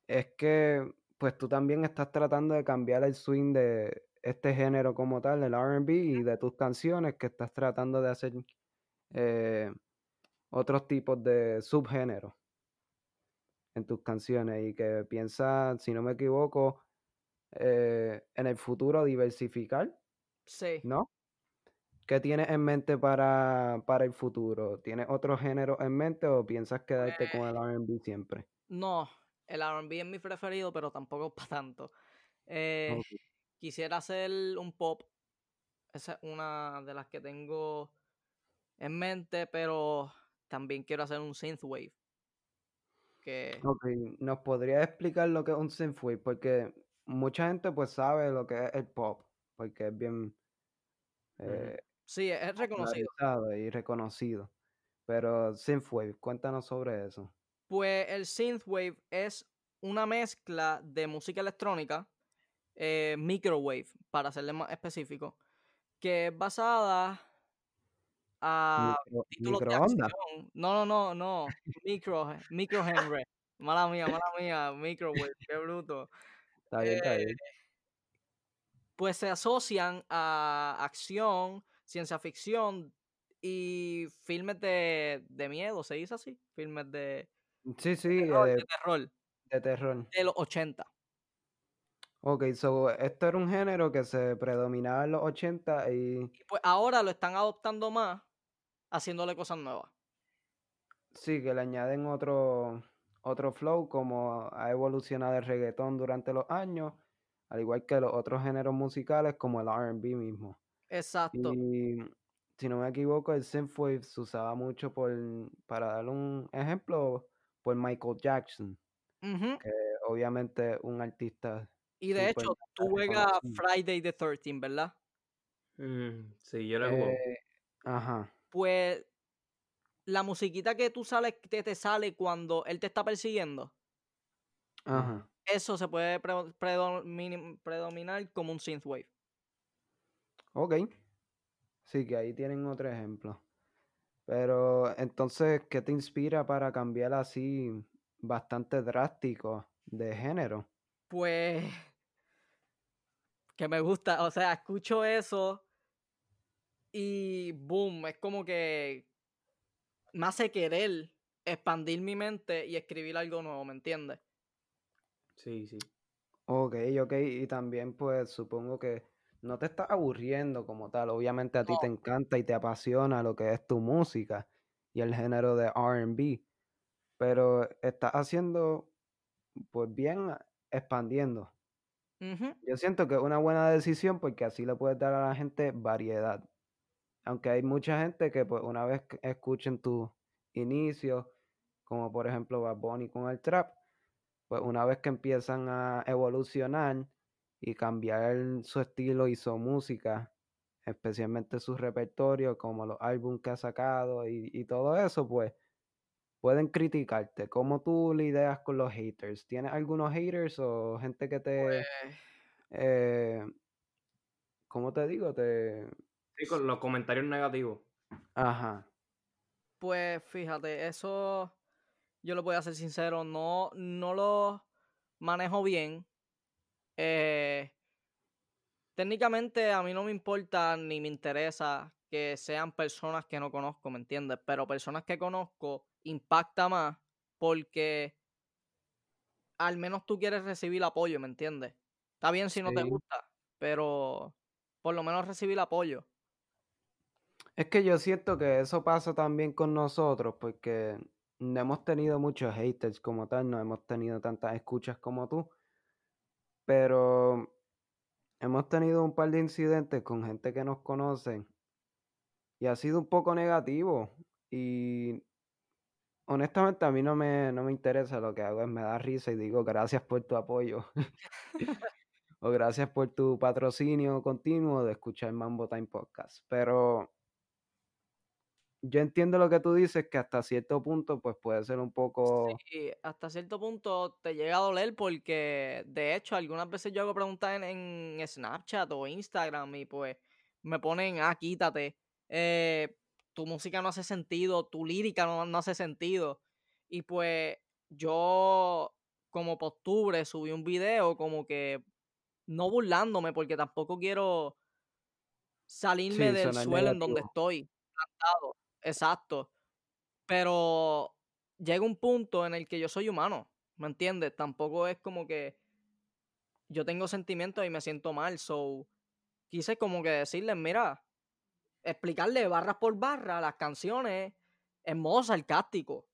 es que pues tú también estás tratando de cambiar el swing de este género como tal, el RB, y de tus canciones que estás tratando de hacer eh, otros tipos de subgéneros en tus canciones y que piensas, si no me equivoco, eh, en el futuro diversificar,
Sí.
¿no? ¿Qué tienes en mente para, para el futuro? ¿Tienes otro género en mente o piensas quedarte con el RB siempre?
No, el RB es mi preferido, pero tampoco para tanto. Eh. Quisiera hacer un pop. Esa es una de las que tengo en mente, pero también quiero hacer un synthwave. Que
Ok, ¿nos podrías explicar lo que es un synthwave? Porque mucha gente pues sabe lo que es el pop, porque es bien eh,
sí, es es reconocido.
y reconocido. Pero synthwave, cuéntanos sobre eso.
Pues el synthwave es una mezcla de música electrónica, eh, microwave, para serle más específico, que es basada a
Micro-
títulos de
microondas.
acción. No, no, no, no. Micro, micro Henry. Mala mía, mala mía. Microwave, qué bruto.
Está bien, está
Eh,
bien.
Pues se asocian a acción, ciencia ficción y filmes de, de miedo, se dice así. Filmes de
Sí, sí,
terror,
eh,
de terror
de terror.
de los 80.
Ok, so esto era un género que se predominaba en los 80 y
Y pues ahora lo están adoptando más, haciéndole cosas nuevas.
sí, que le añaden otro, otro flow, como ha evolucionado el reggaetón durante los años, al igual que los otros géneros musicales como el R&B mismo.
Exacto.
Y si no me equivoco, el synthwave se usaba mucho por, para dar un ejemplo, por Michael Jackson, que obviamente un artista
Y de hecho, tú juegas. Friday the 13, ¿verdad?
Mm, sí, yo lo juego.
Eh, ajá,
Pues la musiquita que tú sales, que te sale cuando él te está persiguiendo,
ajá.
eso se puede pre- predomini- predominar como un synthwave.
Ok. Sí, que ahí tienen otro ejemplo. Pero entonces, ¿qué te inspira para cambiar así bastante drástico de género?
Pues que me gusta, o sea, escucho eso y boom, es como que me hace querer expandir mi mente y escribir algo nuevo, ¿me entiendes?
Sí, sí.
Ok, ok. Y también pues supongo que no te estás aburriendo como tal. Obviamente a ti te encanta y te apasiona lo que es tu música y el género de R&B. Pero estás haciendo pues bien expandiendo. Yo siento que es una buena decisión porque así le puedes dar a la gente variedad. Aunque hay mucha gente que pues una vez que escuchen tus inicios, como por ejemplo Bad Bunny con el trap, pues una vez que empiezan a evolucionar y cambiar su estilo y su música, especialmente su repertorio, como los álbumes que ha sacado y, y todo eso, pues pueden criticarte. ¿Cómo tú lidias con los haters? ¿Tienes algunos haters o gente que te,
pues,
eh, ¿cómo te digo? Te,
Sí, con los comentarios negativos.
ajá,
pues fíjate, eso yo lo voy a ser sincero, no, no lo manejo bien. Eh, técnicamente a mí no me importa ni me interesa que sean personas que no conozco, ¿me entiendes? Pero personas que conozco impacta más porque al menos tú quieres recibir apoyo, ¿me entiendes? Está bien si no te gusta, pero por lo menos recibir apoyo.
Es que yo siento que eso pasa también con nosotros, porque no hemos tenido muchos haters como tal, no hemos tenido tantas escuchas como tú, pero hemos tenido un par de incidentes con gente que nos conocen y ha sido un poco negativo y honestamente a mí no me, no me interesa, lo que hago es me da risa y digo gracias por tu apoyo o gracias por tu patrocinio continuo de escuchar Mambo Time Podcast, pero yo entiendo lo que tú dices, que hasta cierto punto pues puede ser un poco...
Sí, hasta cierto punto te llega a doler porque de hecho algunas veces yo hago preguntas en, en Snapchat o Instagram y pues me ponen, ah, quítate, eh, tu música no hace sentido, tu lírica no, no hace sentido. Y pues yo como por octubre subí un video como que no burlándome porque tampoco quiero salirme
Sí,
del suelo en donde estoy plantado. Exacto. Pero llega un punto en el que yo soy humano, ¿me entiendes? Tampoco es como que yo tengo sentimientos y me siento mal, so quise como que decirles, mira, explicarle barras por barra las canciones en modo sarcástico.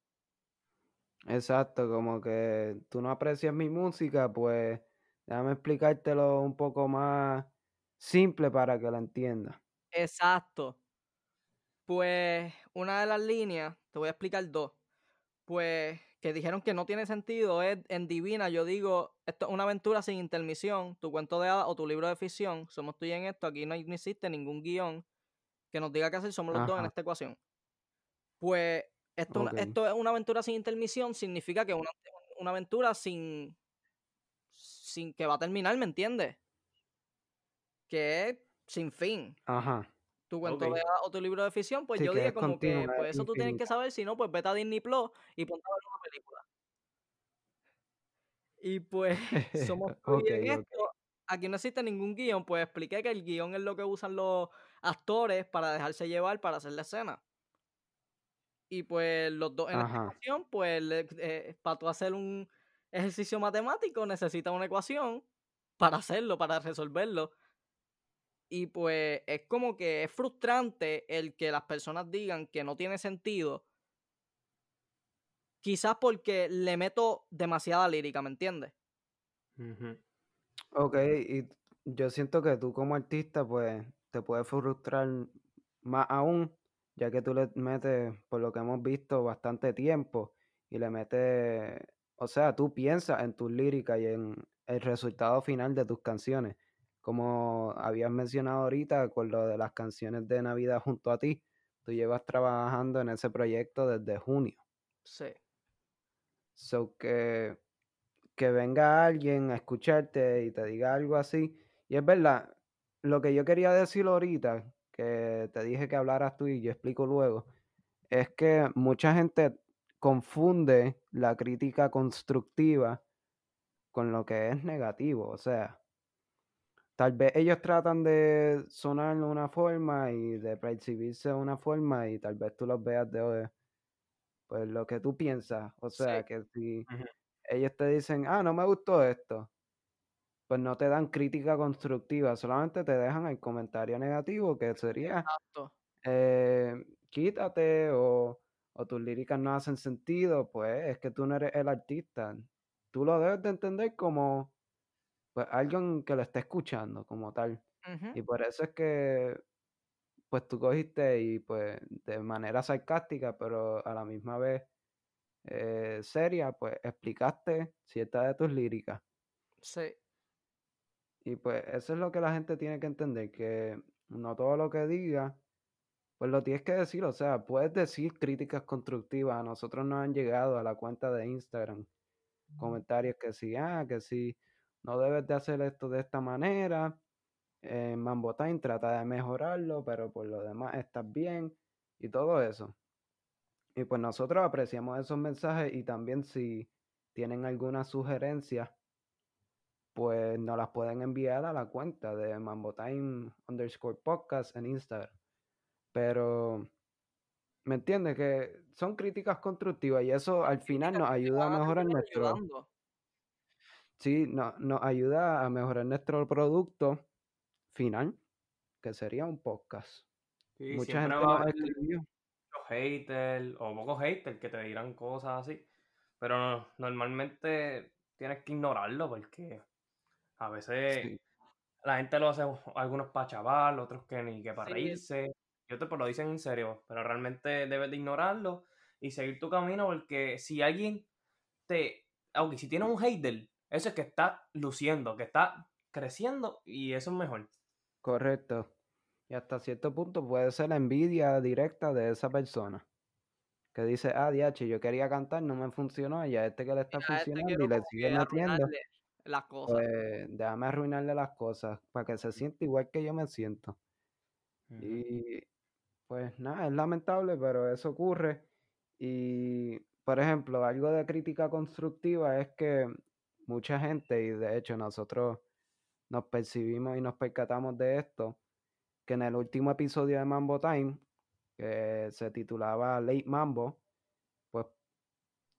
Exacto, como que tú no aprecias mi música, pues déjame explicártelo un poco más simple para que la entiendas.
Exacto. Pues una de las líneas, te voy a explicar dos, pues que dijeron que no tiene sentido es en Divina, yo digo, esto es una aventura sin intermisión, tu cuento de hadas o tu libro de ficción, somos tú y en esto, aquí no, existe ningún guion que nos diga qué hacer, somos los dos en esta ecuación. Pues esto, esto es una aventura sin intermisión, significa que una, una aventura sin, sin que va a terminar, ¿me entiendes? Que es sin fin
Ajá.
Tu cuento
Ok.
de hadas o tu libro de ficción, pues
Sí,
yo dije como que, pues
es
eso tú tienes que saber, si no, pues vete a Disney Plus y ponte a ver una película. Y pues, somos tú
Ok,
y en esto, aquí no existe ningún guion, pues expliqué que el guion es lo que usan los actores para dejarse llevar para hacer la escena. Y pues los dos en esta
Ajá.
ecuación, pues eh, para tú hacer un ejercicio matemático necesitas una ecuación para hacerlo, para resolverlo. Y pues es como que es frustrante el que las personas digan que no tiene sentido. Quizás porque le meto demasiada lírica, ¿me entiendes?
Ok, y yo siento que tú como artista, pues, te puedes frustrar más aún, ya que tú le metes, por lo que hemos visto, bastante tiempo y le metes, o sea, tú piensas en tus líricas y en el resultado final de tus canciones. Como habías mencionado ahorita con lo de las canciones de Navidad junto a ti, tú llevas trabajando en ese proyecto desde junio.
Sí.
So que, que venga alguien a escucharte y te diga algo así. Y es verdad, lo que yo quería decir ahorita, que te dije que hablaras tú y yo explico luego, es que mucha gente confunde la crítica constructiva con lo que es negativo. O sea, tal vez ellos tratan de sonar de una forma y de percibirse de una forma y tal vez tú los veas de pues lo que tú piensas. O sea,
Sí.
que si ellos te dicen, ah, no me gustó esto, pues no te dan crítica constructiva, solamente te dejan el comentario negativo que sería, eh, quítate o, o tus líricas no hacen sentido, pues es que tú no eres el artista. Tú lo debes de entender como pues alguien que lo está escuchando como tal. Y por eso es que pues tú cogiste y pues de manera sarcástica, pero a la misma vez eh, seria, pues explicaste ciertas de tus líricas.
Sí.
Y pues eso es lo que la gente tiene que entender, que no todo lo que diga, pues lo tienes que decir, o sea, puedes decir críticas constructivas, a nosotros nos han llegado a la cuenta de Instagram comentarios que sí, ah, que sí, no debes de hacer esto de esta manera, eh, Mambo Time trata de mejorarlo, pero por lo demás estás bien y todo eso. Y pues nosotros apreciamos esos mensajes y también si tienen alguna sugerencia, pues nos las pueden enviar a la cuenta de Mambo Time underscore podcast en Instagram. Pero, ¿me entiendes? Que son críticas constructivas y eso al final nos ayuda a mejorar nuestro... Sí, no- nos ayuda a mejorar nuestro producto final, que sería un podcast.
Sí,
Mucha gente
va a
escribió.
muchos haters o pocos haters que te dirán cosas así. Pero no- normalmente tienes que ignorarlo porque a veces
Sí,
la gente lo hace algunos para chaval, otros que ni que para
Sí.
reírse, y otros pues lo dicen en serio, pero realmente debes de ignorarlo y seguir tu camino porque si alguien te, aunque si tienes un hater, eso es que está luciendo, que está creciendo y eso es mejor.
correcto. Y hasta cierto punto puede ser la envidia directa de esa persona. Que dice, ah, diache, yo quería cantar, no me funcionó, y a este que le está
Mira, este
funcionando y le sigue metiendo,
arruinarle las cosas.
pues déjame arruinarle las cosas para que se sienta igual que yo me siento. Y pues nada, es lamentable, pero eso ocurre. Y, por ejemplo, algo de crítica constructiva es que mucha gente, y de hecho nosotros nos percibimos y nos percatamos de esto, que en el último episodio de Mambo Time, que se titulaba Late Mambo, pues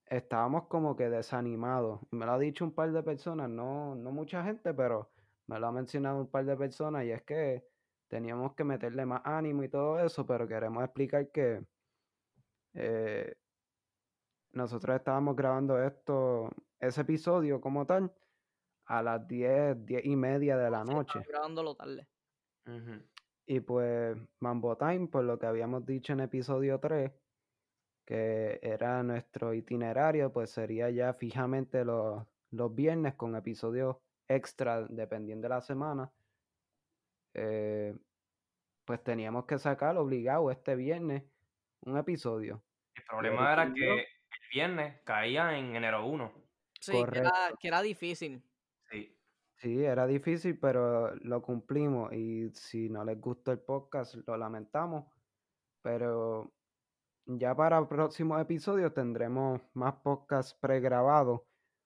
estábamos como que desanimados. Y me lo ha dicho un par de personas, no, no mucha gente, pero me lo ha mencionado un par de personas y es que teníamos que meterle más ánimo y todo eso, pero queremos explicar que eh, nosotros estábamos grabando esto, ese episodio como tal, a las 10, 10 y media de la
Sí,
noche.
grabándolo tarde.
Y pues Mambo Time, por lo que habíamos dicho en episodio 3, que era nuestro itinerario, pues sería ya fijamente los, los viernes con episodios extra dependiendo de la semana. Eh, pues teníamos que sacar obligado este viernes un episodio.
El problema era que el viernes caía en enero 1.
Sí, que era, que era difícil.
Sí.
Sí, era difícil, pero lo cumplimos y si no les gustó el podcast, lo lamentamos, pero ya para próximos episodios tendremos más podcasts pregrabados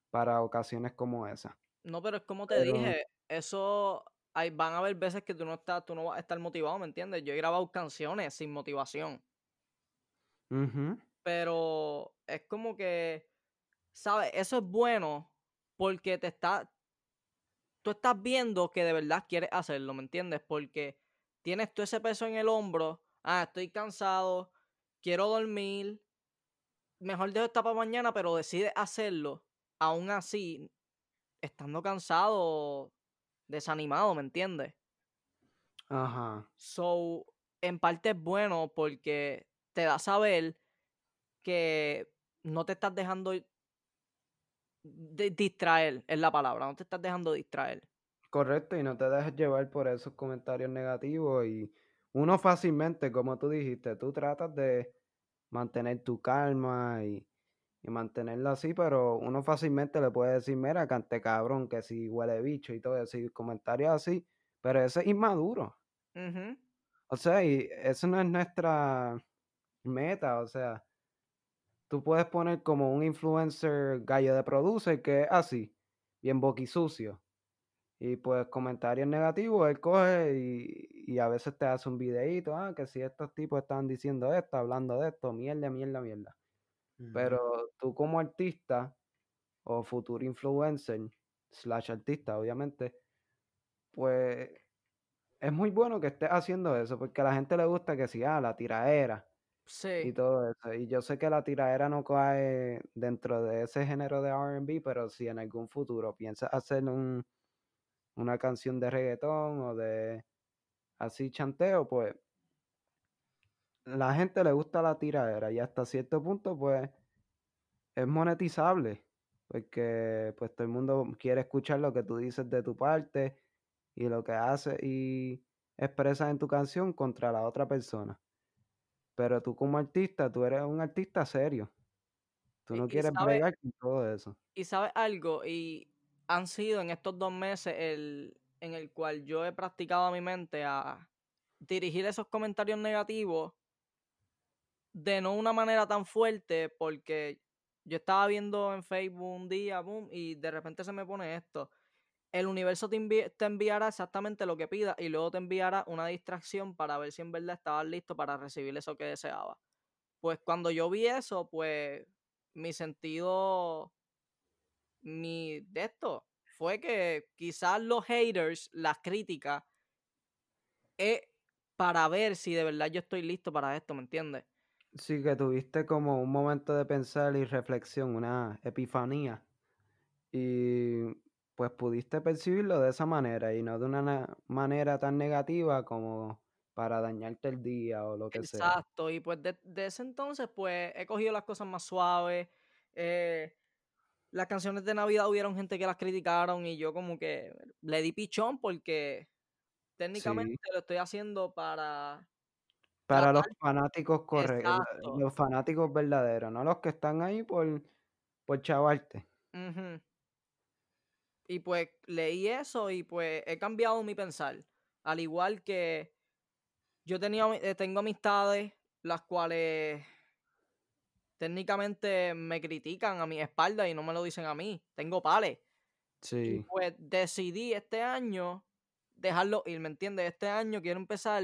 para ocasiones como esa.
No, pero es como te
Pero-
dije, eso hay, van a haber veces que tú no estás, tú no vas a estar motivado, ¿me entiendes? Yo he grabado canciones sin motivación,
Ujú,
pero es como que, ¿sabes? Eso es bueno porque te está, tú estás viendo que de verdad quieres hacerlo, ¿me entiendes? Porque tienes tú ese peso en el hombro, ah, estoy cansado, quiero dormir, mejor dejo esta para mañana, pero decides hacerlo, aún así, estando cansado, desanimado, ¿me entiendes?
Ajá.
So, en parte es bueno porque te da a saber que no te estás dejando de- distraer, es la palabra, no te estás dejando distraer.
Correcto, y no te dejes llevar por esos comentarios negativos y uno fácilmente, como tú dijiste, tú tratas de mantener tu calma y, y mantenerlo así, pero uno fácilmente le puede decir, mira, cante cabrón, que si huele bicho y todo y comentarios así, pero ese es inmaduro. O sea, y eso no es nuestra meta, o sea, tú puedes poner como un influencer gallo de producer que es así, bien boquisucio. Y pues comentarios negativos, él coge y, y a veces te hace un videíto, ah, que si estos tipos están diciendo esto, hablando de esto, mierda, mierda, mierda. Pero tú como artista o futuro influencer, slash artista, obviamente, pues es muy bueno que estés haciendo eso, porque a la gente le gusta que si, ah, la tiraera y todo eso. Y yo sé que la tiraera no cae dentro de ese género de R&B, pero si en algún futuro piensas hacer un, una canción de reggaetón o de así chanteo, pues la gente le gusta la tiradera y hasta cierto punto pues es monetizable porque pues todo el mundo quiere escuchar lo que tú dices de tu parte y lo que haces y expresas en tu canción contra la otra persona. Pero tú como artista, tú eres un artista serio. Tú no
y
quieres bregar con todo eso.
y sabes algo, y han sido en estos dos meses el, en el cual yo he practicado a mi mente a dirigir esos comentarios negativos de no una manera tan fuerte, porque yo estaba viendo en Facebook un día, boom, y de repente se me pone esto. El universo te, envi- te enviará exactamente lo que pidas y luego te enviará una distracción para ver si en verdad estabas listo para recibir eso que deseabas. Pues cuando yo vi eso, pues mi sentido, mi de esto, fue que quizás los haters, las críticas, es para ver si de verdad yo estoy listo para esto, ¿me entiendes?
Sí, que tuviste como un momento de pensar y reflexión, una epifanía. Y pues pudiste percibirlo de esa manera y no de una na- manera tan negativa como para dañarte el día o lo que sea.
Exacto, y pues de, de ese entonces pues he cogido las cosas más suaves. eh, las canciones de Navidad hubieron gente que las criticaron y yo como que le di pichón porque técnicamente lo estoy haciendo para...
Para los fanáticos correctos,
Exacto.
los fanáticos verdaderos, no los que están ahí por, por chavarte.
Ujú. Y pues leí eso y pues he cambiado mi pensar. Al igual que yo tenía, eh, tengo amistades las cuales técnicamente me critican a mi espalda y no me lo dicen a mí. Tengo pales. Y
Sí,
pues decidí este año dejarlo ir, ¿me entiendes? Este año quiero empezar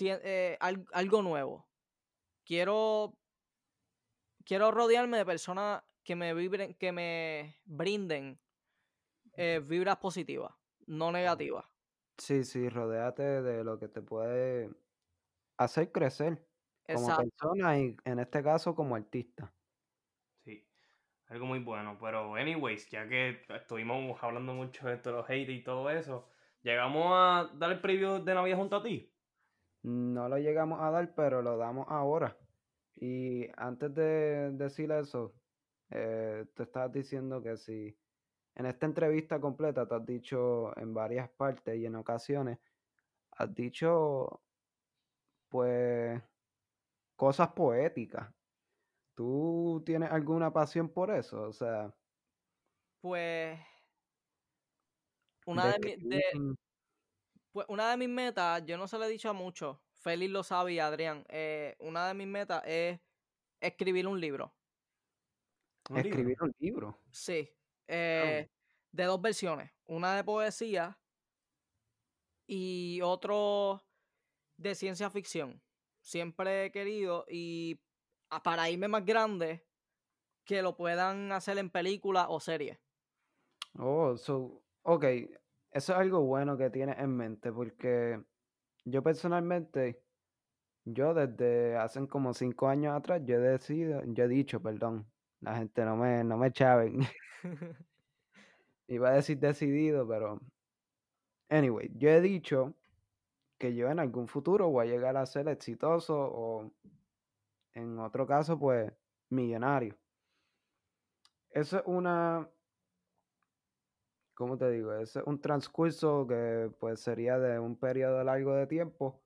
eh, al- algo nuevo. Quiero, quiero rodearme de personas que me vibren, que me brinden eh, vibras positivas, no negativas.
sí, sí, rodéate de lo que te puede hacer crecer como
Exacto.
persona y en este caso como artista.
Sí, algo muy bueno. Pero, anyways, ya que estuvimos hablando mucho de esto, los hate y todo eso, llegamos a dar el preview de Navidad junto a ti.
No lo llegamos a dar, pero lo damos ahora. Y antes de decir eso, eh, tú estabas diciendo que si en esta entrevista completa te has dicho en varias partes y en ocasiones, has dicho pues cosas poéticas. ¿Tú tienes alguna pasión por eso? O sea,
Pues una de, mi- de-
describir-
pues, una de mis metas, yo no se lo he dicho a muchos, Félix lo sabe y Adrián, eh, una de mis metas es escribir un libro.
Un libro.
escribir un libro.
Sí, eh, de dos versiones, una de poesía y otro de ciencia ficción. Siempre he querido y a- para irme más grande, que lo puedan hacer en película o serie.
Oh, so, Ok, eso es algo bueno que tienes en mente porque yo personalmente, yo desde hace como cinco años atrás, yo he decidido, yo he dicho, perdón, la gente no me, no me chaven. Iba a decir decidido, pero anyway, yo he dicho que yo en algún futuro voy a llegar a ser exitoso o en otro caso, pues, millonario. Eso es una, ¿cómo te digo? Es un transcurso que pues sería de un periodo largo de tiempo,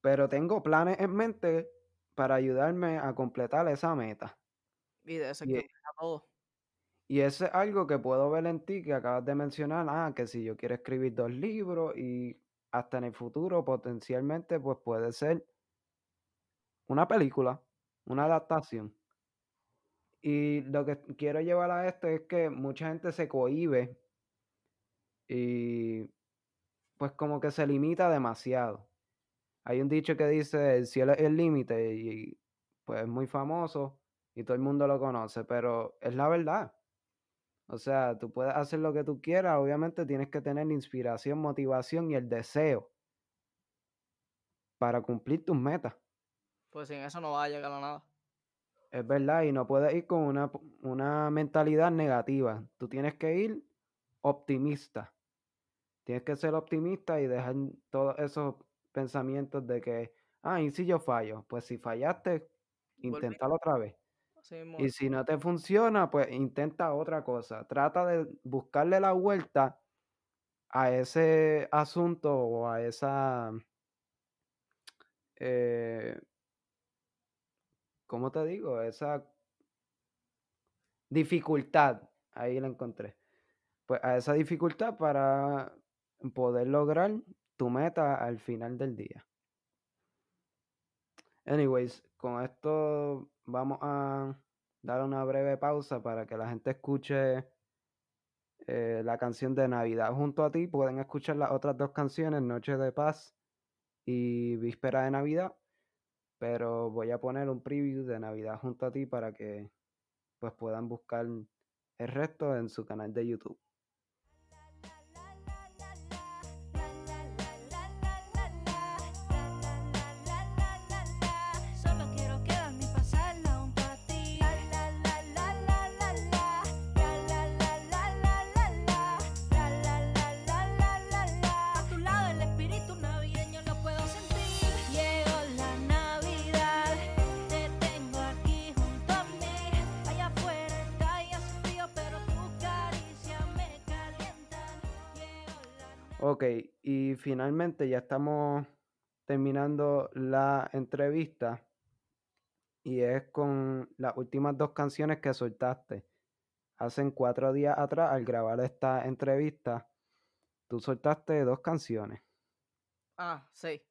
pero tengo planes en mente para ayudarme a completar esa meta.
Y de eso es
Y,
que
e-
empieza todo.
y eso es algo que puedo ver en ti, que acabas de mencionar, ah, que si yo quiero escribir dos libros y hasta en el futuro potencialmente pues puede ser una película, una adaptación. Y lo que quiero llevar a esto es que mucha gente se cohíbe y pues como que se limita demasiado. Hay un dicho que dice el cielo es el límite y pues es muy famoso y todo el mundo lo conoce, pero es la verdad. O sea, tú puedes hacer lo que tú quieras, obviamente tienes que tener inspiración, motivación y el deseo para cumplir tus metas.
Pues sin eso no va a llegar a nada.
Es verdad, y no puedes ir con una, una mentalidad negativa. Tú tienes que ir optimista. Tienes que ser optimista y dejar todos esos pensamientos de que, ah, ¿y si yo fallo? Pues si fallaste, inténtalo otra vez. Y si no te funciona, pues intenta otra cosa. Trata de buscarle la vuelta a ese asunto o a esa, eh, ¿cómo te digo? Esa dificultad. Ahí la encontré. Pues a esa dificultad para poder lograr tu meta al final del día. Anyways, con esto vamos a dar una breve pausa para que la gente escuche eh, la canción de Navidad junto a ti. Pueden escuchar las otras dos canciones, Noche de Paz y Víspera de Navidad. Pero voy a poner un preview de Navidad junto a ti para que pues puedan buscar el resto en su canal de YouTube. Ok, y finalmente ya estamos terminando la entrevista y es con las últimas dos canciones que soltaste. Hace cuatro días atrás, al grabar esta entrevista, tú soltaste dos canciones
Ah, sí.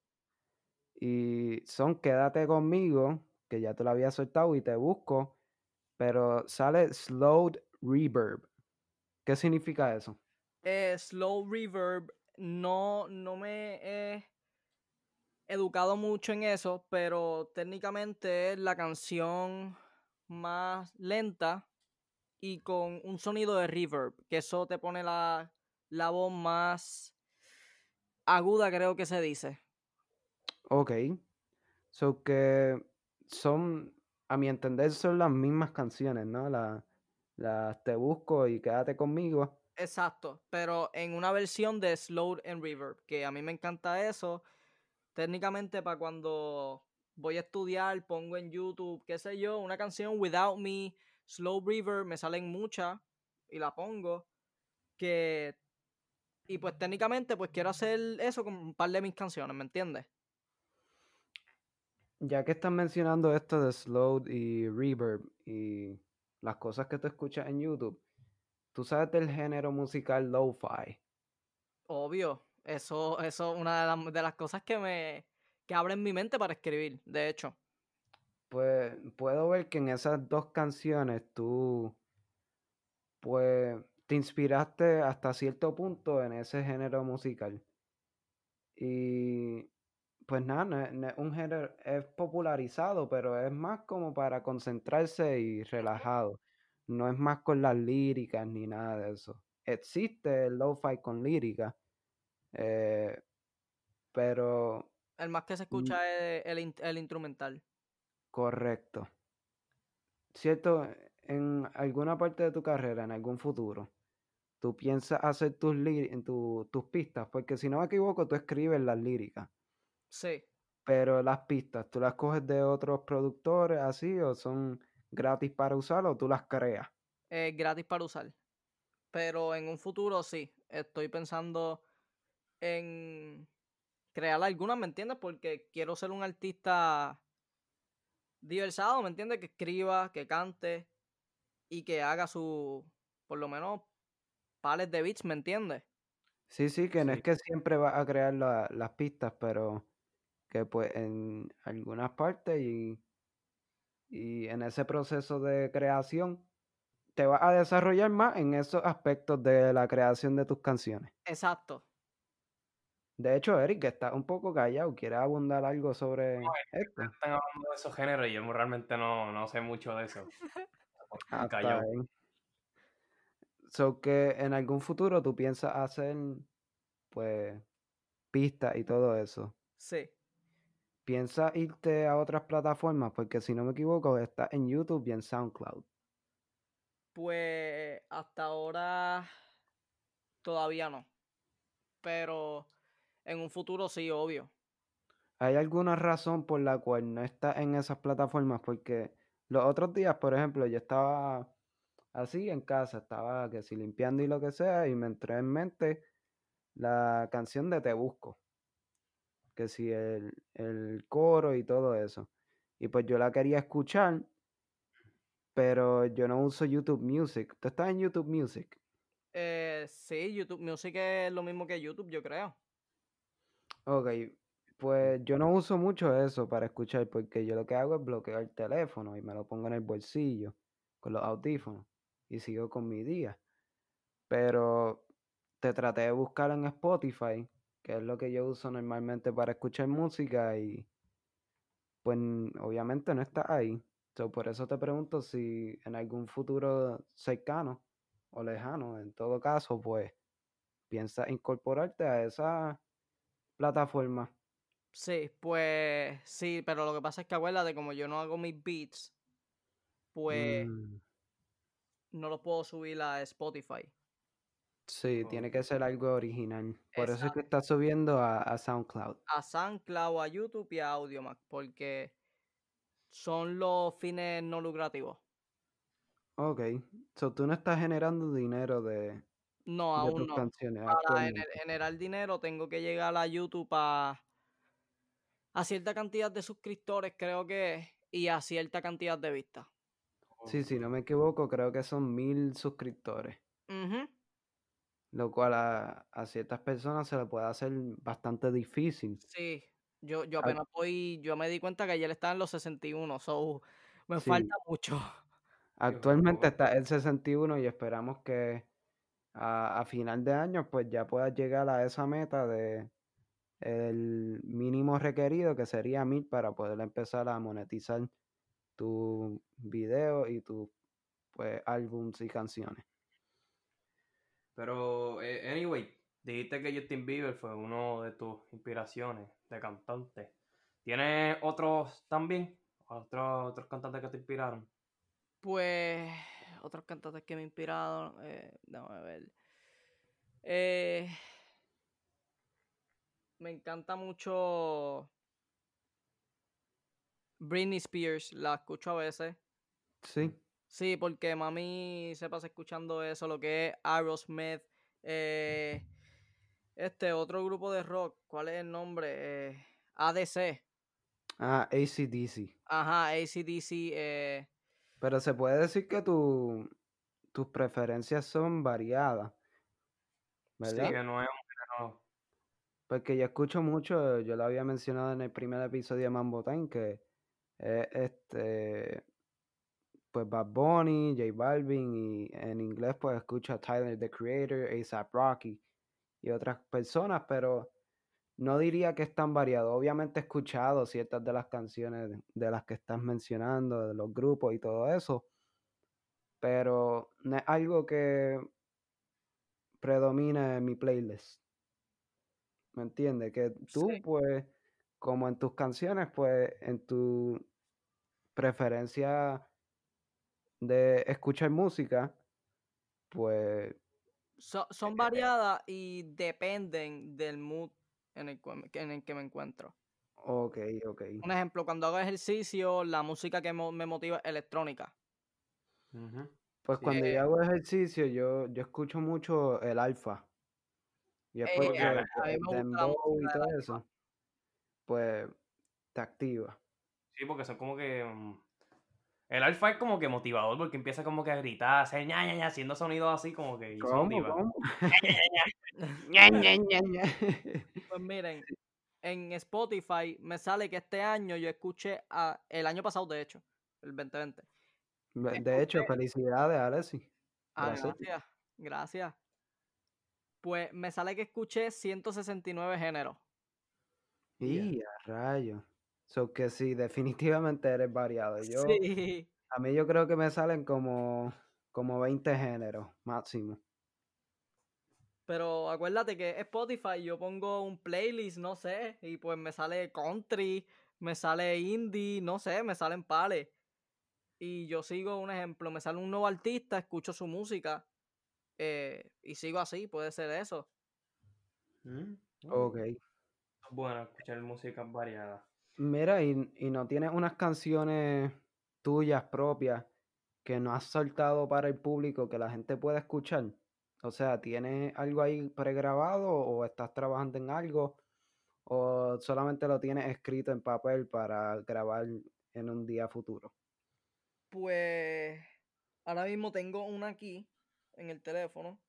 y son Quédate conmigo, que ya te la había soltado y te busco, pero sale Slowed Reverb. ¿Qué significa eso?
Eh, slow reverb, no, no me he educado mucho en eso, pero técnicamente es la canción más lenta y con un sonido de reverb, que eso te pone la, la voz más aguda, creo que se dice.
Ok. Que son, a mi entender, son las mismas canciones, ¿no? La- Las Te Busco y Quédate conmigo.
Exacto, pero en una versión de Slow and Reverb, que a mí me encanta eso. Técnicamente para cuando voy a estudiar, pongo en YouTube, qué sé yo, una canción Without Me, Slow Reverb, me salen muchas y la pongo. Que y pues técnicamente pues quiero hacer eso con un par de mis canciones, ¿me entiendes?
Ya que estás mencionando esto de Slowed y Reverb y las cosas que tú escuchas en YouTube, tú sabes del género musical lo-fi.
Obvio, eso es una de, las- de las cosas que me que abren mi mente para escribir, de hecho.
Pues puedo ver que en esas dos canciones tú, pues, te inspiraste hasta cierto punto en ese género musical. Y pues nada, no es, no es un género, es popularizado, pero es más como para concentrarse y relajado. No es más con las líricas ni nada de eso. existe el lo-fi con lírica, eh, pero
El más que se escucha es el, el instrumental.
correcto. Cierto, en alguna parte de tu carrera, en algún futuro, tú piensas hacer tus, tu- tus pistas, porque si no me equivoco, tú escribes las líricas,
Sí.
pero las pistas, ¿tú las coges de otros productores así o son gratis para usar o tú las creas?
Es gratis para usar. Pero en un futuro sí. Estoy pensando en crear algunas, ¿me entiendes? Porque quiero ser un artista diversado, ¿me entiendes? Que escriba, que cante y que haga su, por lo menos, pares de beats, ¿me entiendes?
Sí, sí, que no
Sí.
es que siempre vas a crear la- las pistas, pero que pues en algunas partes y, y en ese proceso de creación te vas a desarrollar más en esos aspectos de la creación de tus canciones.
Exacto.
De hecho, Eric, que está un poco callado, ¿quieres abundar algo sobre esto?
Están hablando de esos géneros y yo realmente no, no sé mucho de eso.
Ah, bien. So que en algún futuro tú piensas hacer pues pistas y todo eso.
Sí.
¿Piensas irte a otras plataformas? Porque si no me equivoco, está en YouTube y en SoundCloud.
Pues hasta ahora todavía no. Pero en un futuro sí, obvio.
¿Hay alguna razón por la cual no está en esas plataformas? Porque los otros días, por ejemplo, yo estaba así en casa, estaba que si limpiando y lo que sea, y me entró en mente la canción de Te Busco. Que si el, el coro y todo eso. Y pues yo la quería escuchar, pero yo no uso YouTube Music. ¿Tú estás en YouTube Music?
Eh, sí, YouTube Music es lo mismo que YouTube, yo creo.
Ok, pues yo no uso mucho eso para escuchar porque yo lo que hago es bloquear el teléfono y me lo pongo en el bolsillo con los audífonos y sigo con mi día. Pero te traté de buscar en Spotify, que es lo que yo uso normalmente para escuchar música y pues obviamente no está ahí. So, por eso te pregunto si en algún futuro cercano o lejano, en todo caso, pues piensas incorporarte a esa plataforma.
Sí, pues sí, pero lo que pasa es que acuérdate, como yo no hago mis beats, pues
Mm,
no los puedo subir a Spotify.
Sí, tiene que ser algo original. Por eso es que está subiendo a, a SoundCloud.
A SoundCloud, a YouTube y a Audiomack, porque son los fines no lucrativos.
Ok, so tú no estás generando dinero de,
No,
de
aún
tus
no.
canciones
Para gener- generar dinero tengo que llegar a YouTube a, a cierta cantidad de suscriptores, creo que, y a cierta cantidad de vistas.
Sí, si no me equivoco, creo que son mil suscriptores,
Ujú.
Lo cual a, a ciertas personas se le puede hacer bastante difícil.
Sí, yo, yo apenas voy, yo me di cuenta que ayer estaba en los 61, so me
Sí,
falta mucho.
actualmente está el 61 y esperamos que a, a final de año pues ya puedas llegar a esa meta de el mínimo requerido que sería mil para poder empezar a monetizar tu video y tus pues álbums y canciones.
Pero, eh, anyway, dijiste que Justin Bieber fue uno de tus inspiraciones de cantante. ¿Tienes otros también? ¿Otros, otros cantantes que te inspiraron?
Pues otros cantantes que me inspiraron, eh, déjame ver. Eh, me encanta mucho Britney Spears, la escucho a veces.
Sí,
Sí, porque mami se pasa escuchando eso, lo que es Aerosmith, eh, este otro grupo de rock, ¿cuál es el nombre? Eh, ADC,
ah, ACDC.
ajá, ACDC, eh,
Pero se puede decir que tu- tus preferencias son variadas,
Sí,
¿verdad?
que no es un.
Porque yo escucho mucho, yo lo había mencionado en el primer episodio de Mambo Time, que es este, pues Bad Bunny, J Balvin, y en inglés pues escucho a Tyler, The Creator, A$AP Rocky y otras personas, pero no diría que es tan variado. Obviamente he escuchado ciertas de las canciones de- de las que estás mencionando, de los grupos y todo eso, pero no es algo que predomina en mi playlist. ¿Me entiendes? Que tú,
Sí.
pues, como en tus canciones, pues, en tu preferencia de escuchar música, pues,
So- son variadas y dependen del mood en el, en el que me encuentro.
ok, ok.
Un ejemplo, cuando hago ejercicio, la música que mo- me motiva es electrónica.
Pues
Sí.
cuando
Eh,
yo hago ejercicio, yo, yo escucho mucho el alfa. Y es
Eh,
porque
a- a
mí me
pues,
gusta la
dembow y todo eso, pues, te activa.
Sí, porque son como que. mm, El alfa es como que motivador porque empieza como que a gritar, hacer ña, ña, ña, haciendo sonidos así como que.
¿Cómo? ¿Cómo?
Ña, ña, ña.
Pues miren, en Spotify me sale que este año yo escuché, a, el año pasado de hecho, el 2020.
Be- De hecho, felicidades, Alexi.
Ah,
Gracias.
gracias. Pues me sale que escuché 169 géneros.
Y a rayo. So que sí, definitivamente eres variado. Yo,
Sí.
a mí yo creo que me salen como, como 20 géneros máximo.
Pero acuérdate que Spotify yo pongo un playlist, no sé, y pues me sale country, me sale indie, no sé, me salen pales. Y yo sigo un ejemplo, me sale un nuevo artista, escucho su música eh, y sigo así, puede ser eso.
Mm,
Ok.
Bueno escuchar música variada.
Mira, y, y no tienes unas canciones tuyas propias que no has soltado para el público que la gente pueda escuchar. O sea, ¿tienes algo ahí pregrabado o estás trabajando en algo? ¿O solamente lo tienes escrito en papel para grabar en un día futuro?
Pues ahora mismo tengo una aquí en el teléfono,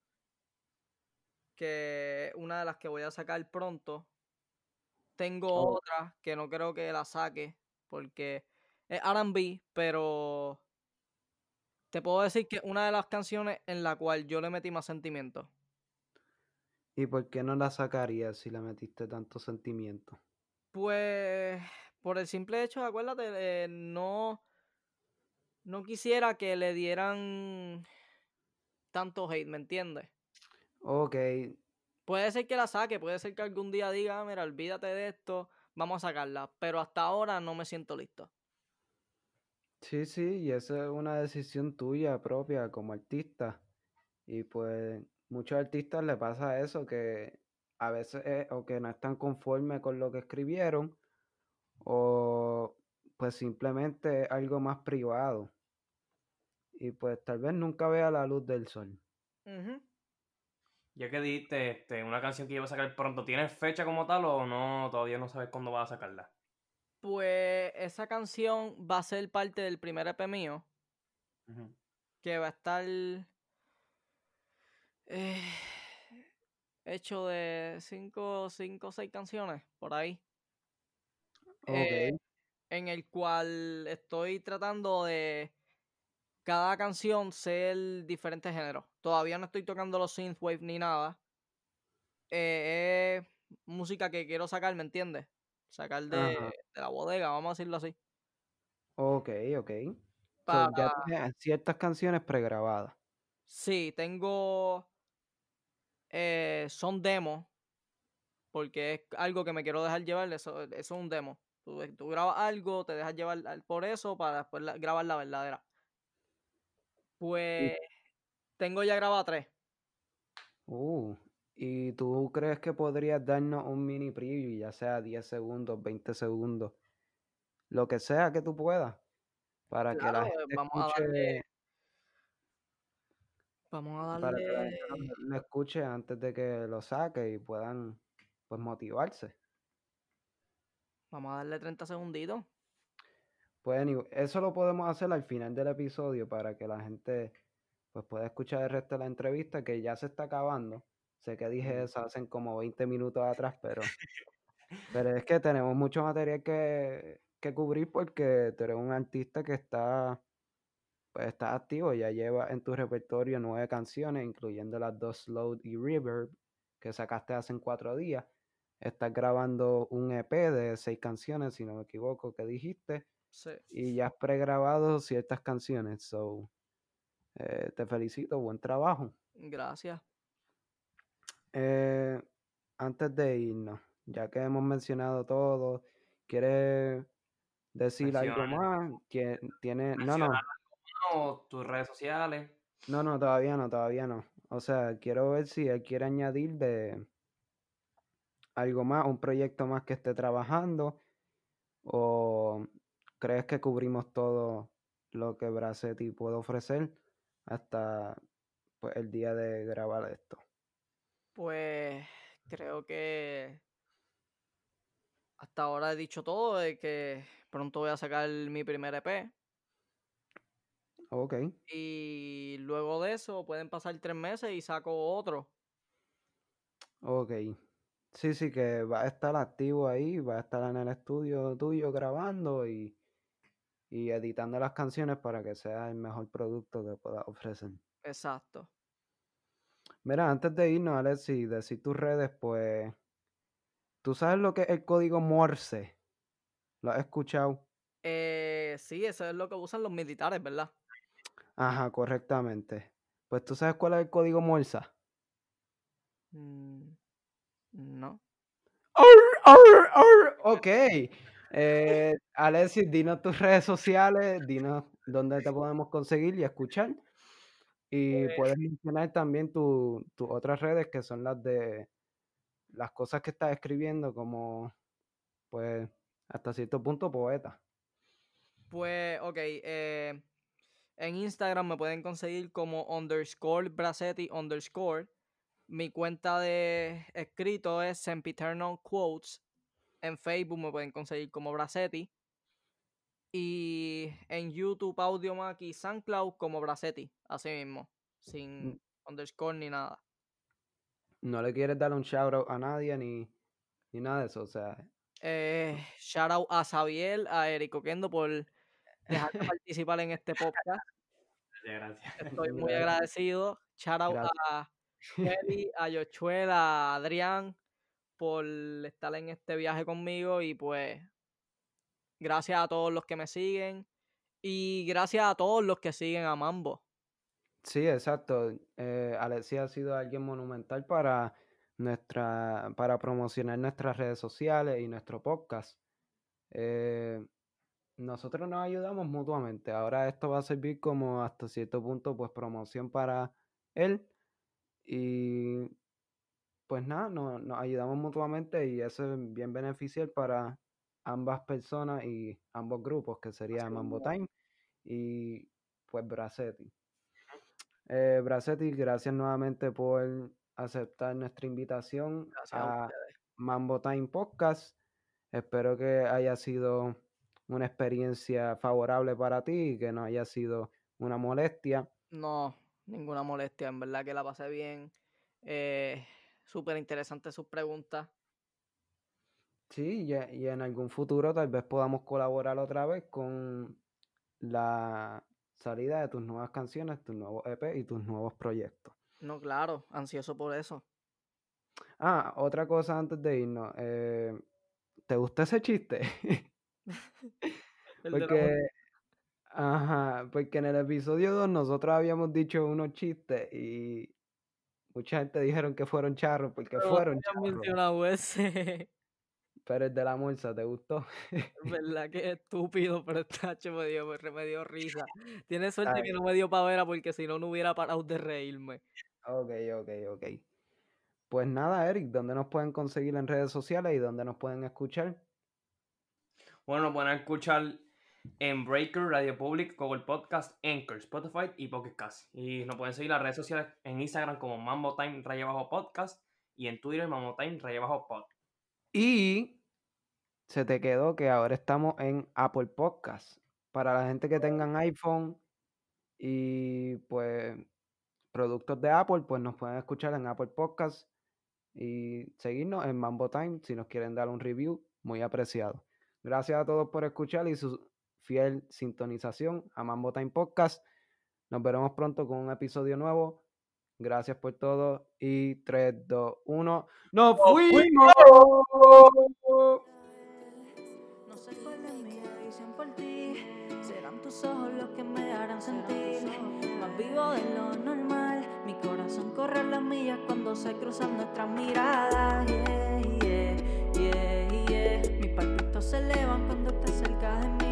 que una de las que voy a sacar pronto. Tengo
Oh.
otra que no creo que la saque porque es R&B, pero te puedo decir que es una de las canciones en la cual yo le metí más sentimiento.
¿Y por qué no la sacarías si le metiste tanto sentimiento?
Pues por el simple hecho, acuérdate, eh, no, no quisiera que le dieran tanto hate, ¿me entiendes?
Ok,
Puede ser que la saque, puede ser que algún día diga, "Ah, mira, olvídate de esto, vamos a sacarla, pero hasta ahora no me siento listo.
sí, sí, y esa es una decisión tuya propia como artista. Y pues muchos artistas le pasa eso, que a veces es o que no están conformes con lo que escribieron, o pues simplemente es algo más privado. Y pues tal vez nunca vea la luz del sol.
Ujú.
Ya que dijiste este, una canción que iba a sacar pronto, ¿tienes fecha como tal o no? Todavía no sabes cuándo vas a sacarla.
Pues esa canción va a ser parte del primer EP mío, que va a estar eh, hecho de cinco, cinco o seis canciones por ahí.
Ok,
eh, en el cual estoy tratando de cada canción ser diferentes géneros. Todavía no estoy tocando los synthwave ni nada. Eh, es música que quiero sacar, ¿me entiendes? Sacar de, la bodega, vamos a decirlo así.
ok, ok. So, ya tienes ciertas canciones pregrabadas.
sí, tengo eh, son demos porque es algo que me quiero dejar llevar, eso, eso es un demo. Tú, tú grabas algo, te dejas llevar por eso para después la- grabar la verdadera. Pues tengo ya grabado tres.
Uh, ¿y tú crees que podrías darnos un mini preview, ya sea 10 segundos, 20 segundos, lo que sea que tú puedas, para que la gente
vamos a
escuche,
darle, vamos a
para que la
darle,
gente lo, escuche antes de que lo saque y puedan pues motivarse?
vamos a darle 30 segunditos.
Pues eso lo podemos hacer al final del episodio para que la gente pues pueda escuchar el resto de la entrevista que ya se está acabando. Sé que dije eso hace como 20 minutos atrás, pero, pero es que tenemos mucho material que, que cubrir porque tú eres un artista que está, pues está activo, ya lleva en tu repertorio nueve canciones, incluyendo las dos Slow y Reverb que sacaste hace cuatro días. Estás grabando un EP de seis canciones, si no me equivoco, que dijiste
Sí.
y ya has pregrabado ciertas canciones. So, eh, te felicito, buen trabajo.
Gracias.
eh, antes de irnos, ya que hemos mencionado todo, ¿quieres decir algo más? ¿Tie- ¿Tiene... No, no,
o tus redes sociales.
no, no, todavía no, todavía no. O sea, quiero ver si él quiere añadir de algo más, un proyecto más que esté trabajando, o crees que cubrimos todo lo que Bracetti puede ofrecer hasta pues, el día de grabar esto.
Pues creo que hasta ahora he dicho todo de que pronto voy a sacar mi primer EP
Ok,
y luego de eso pueden pasar tres meses y saco otro.
ok. Sí, sí, que va a estar activo ahí, va a estar en el estudio tuyo grabando y, y editando las canciones para que sea el mejor producto que puedas ofrecer.
Exacto.
Mira, antes de irnos, Alexi, decir tus redes, pues, ¿tú sabes lo que es el código Morse? ¿Lo has escuchado?
Eh, sí, eso es lo que usan los militares, ¿verdad?
Ajá, correctamente. Pues, ¿tú sabes cuál es el código Morse?
Mm, no.
Ok. Eh, Alexis, dinos tus redes sociales, dinos dónde te podemos conseguir y escuchar. Y
Pues-
puedes mencionar también tu- tus otras redes que son las de las cosas que estás escribiendo como, pues, hasta cierto punto poeta.
Pues, ok. eh, en Instagram me pueden conseguir como underscore Bracetti underscore. Mi cuenta de escrito es Sempiternal Quotes. En Facebook me pueden conseguir como Bracetti. Y en YouTube, Audiomack y SoundCloud como Bracetti. Así mismo. Sin
Mm.
underscore ni nada.
No le quieres dar un shout out a nadie ni, ni nada de eso, o sea,
Eh, shout out a Xavier, a Eric Oquendo por dejarme participar en este podcast.
Gracias.
Estoy muy agradecido. Shout out
Gracias.
a Kelly, a Yochuel, a Adrián por estar en este viaje conmigo y pues gracias a todos los que me siguen y gracias a todos los que siguen a Mambo.
Sí, exacto. Eh, Alexia ha sido alguien monumental para nuestra, para promocionar nuestras redes sociales y nuestro podcast. Eh, nosotros nos ayudamos mutuamente. Ahora esto va a servir como hasta cierto punto, pues promoción para él. Y pues nada, no- nos ayudamos mutuamente y eso es bien beneficial para ambas personas y ambos grupos, que sería Mambo Time y pues Bracetti. Eh, Bracetti, gracias nuevamente por aceptar nuestra invitación
Gracias a
a. Mambo Time Podcast. Espero que haya sido una experiencia favorable para ti y que no haya sido una molestia.
No, ninguna molestia, en verdad que la pasé bien. Eh, Súper interesante sus preguntas.
Sí, y, y en algún futuro tal vez podamos colaborar otra vez con la salida de tus nuevas canciones, tus nuevos EP y tus nuevos proyectos.
No, claro, ansioso por eso.
Ah, otra cosa antes de irnos. eh, ¿te gustó ese chiste? Porque, ajá, porque en el episodio 2 nosotros habíamos dicho unos chistes y mucha gente dijeron que fueron charros porque
Pero
fueron charros.
mencionado ese.
Pero el de la bolsa, ¿te gustó?
verdad que es estúpido, pero tacho me dio, me, dio risa. Tiene suerte
Ay.
que no me dio pavera porque si no, no hubiera parado de reírme.
Ok, ok, ok. Pues nada, Eric, ¿dónde nos pueden conseguir en redes sociales y dónde nos pueden escuchar?
Bueno, nos pueden escuchar en Breaker, Radio Public, Google Podcast, Anchor, Spotify y Pocket Cast. Y nos pueden seguir las redes sociales en Instagram como Mambo Time Raya Bajo Podcast y en Twitter Mambo Time Raya Bajo Pod.
Y se te quedó que ahora estamos en Apple Podcast. Para la gente que tengan iPhone y pues productos de Apple, pues nos pueden escuchar en Apple Podcast y seguirnos en Mambo Time si nos quieren dar un review, muy apreciado. Gracias a todos por escuchar y su fiel sintonización a Mambo Time Podcast. Nos veremos pronto con un episodio nuevo. Gracias por todo y 3, 2, 1. ¡Nos fuimos!
No sé cuál es mi adicción por ti. Serán tus ojos los que me harán sentir más vivo de lo normal. Mi corazón corre las millas cuando se cruzan nuestras miradas. Yeah, yeah, yeah, yeah. Mis palpitos se elevan cuando estás cerca de mí.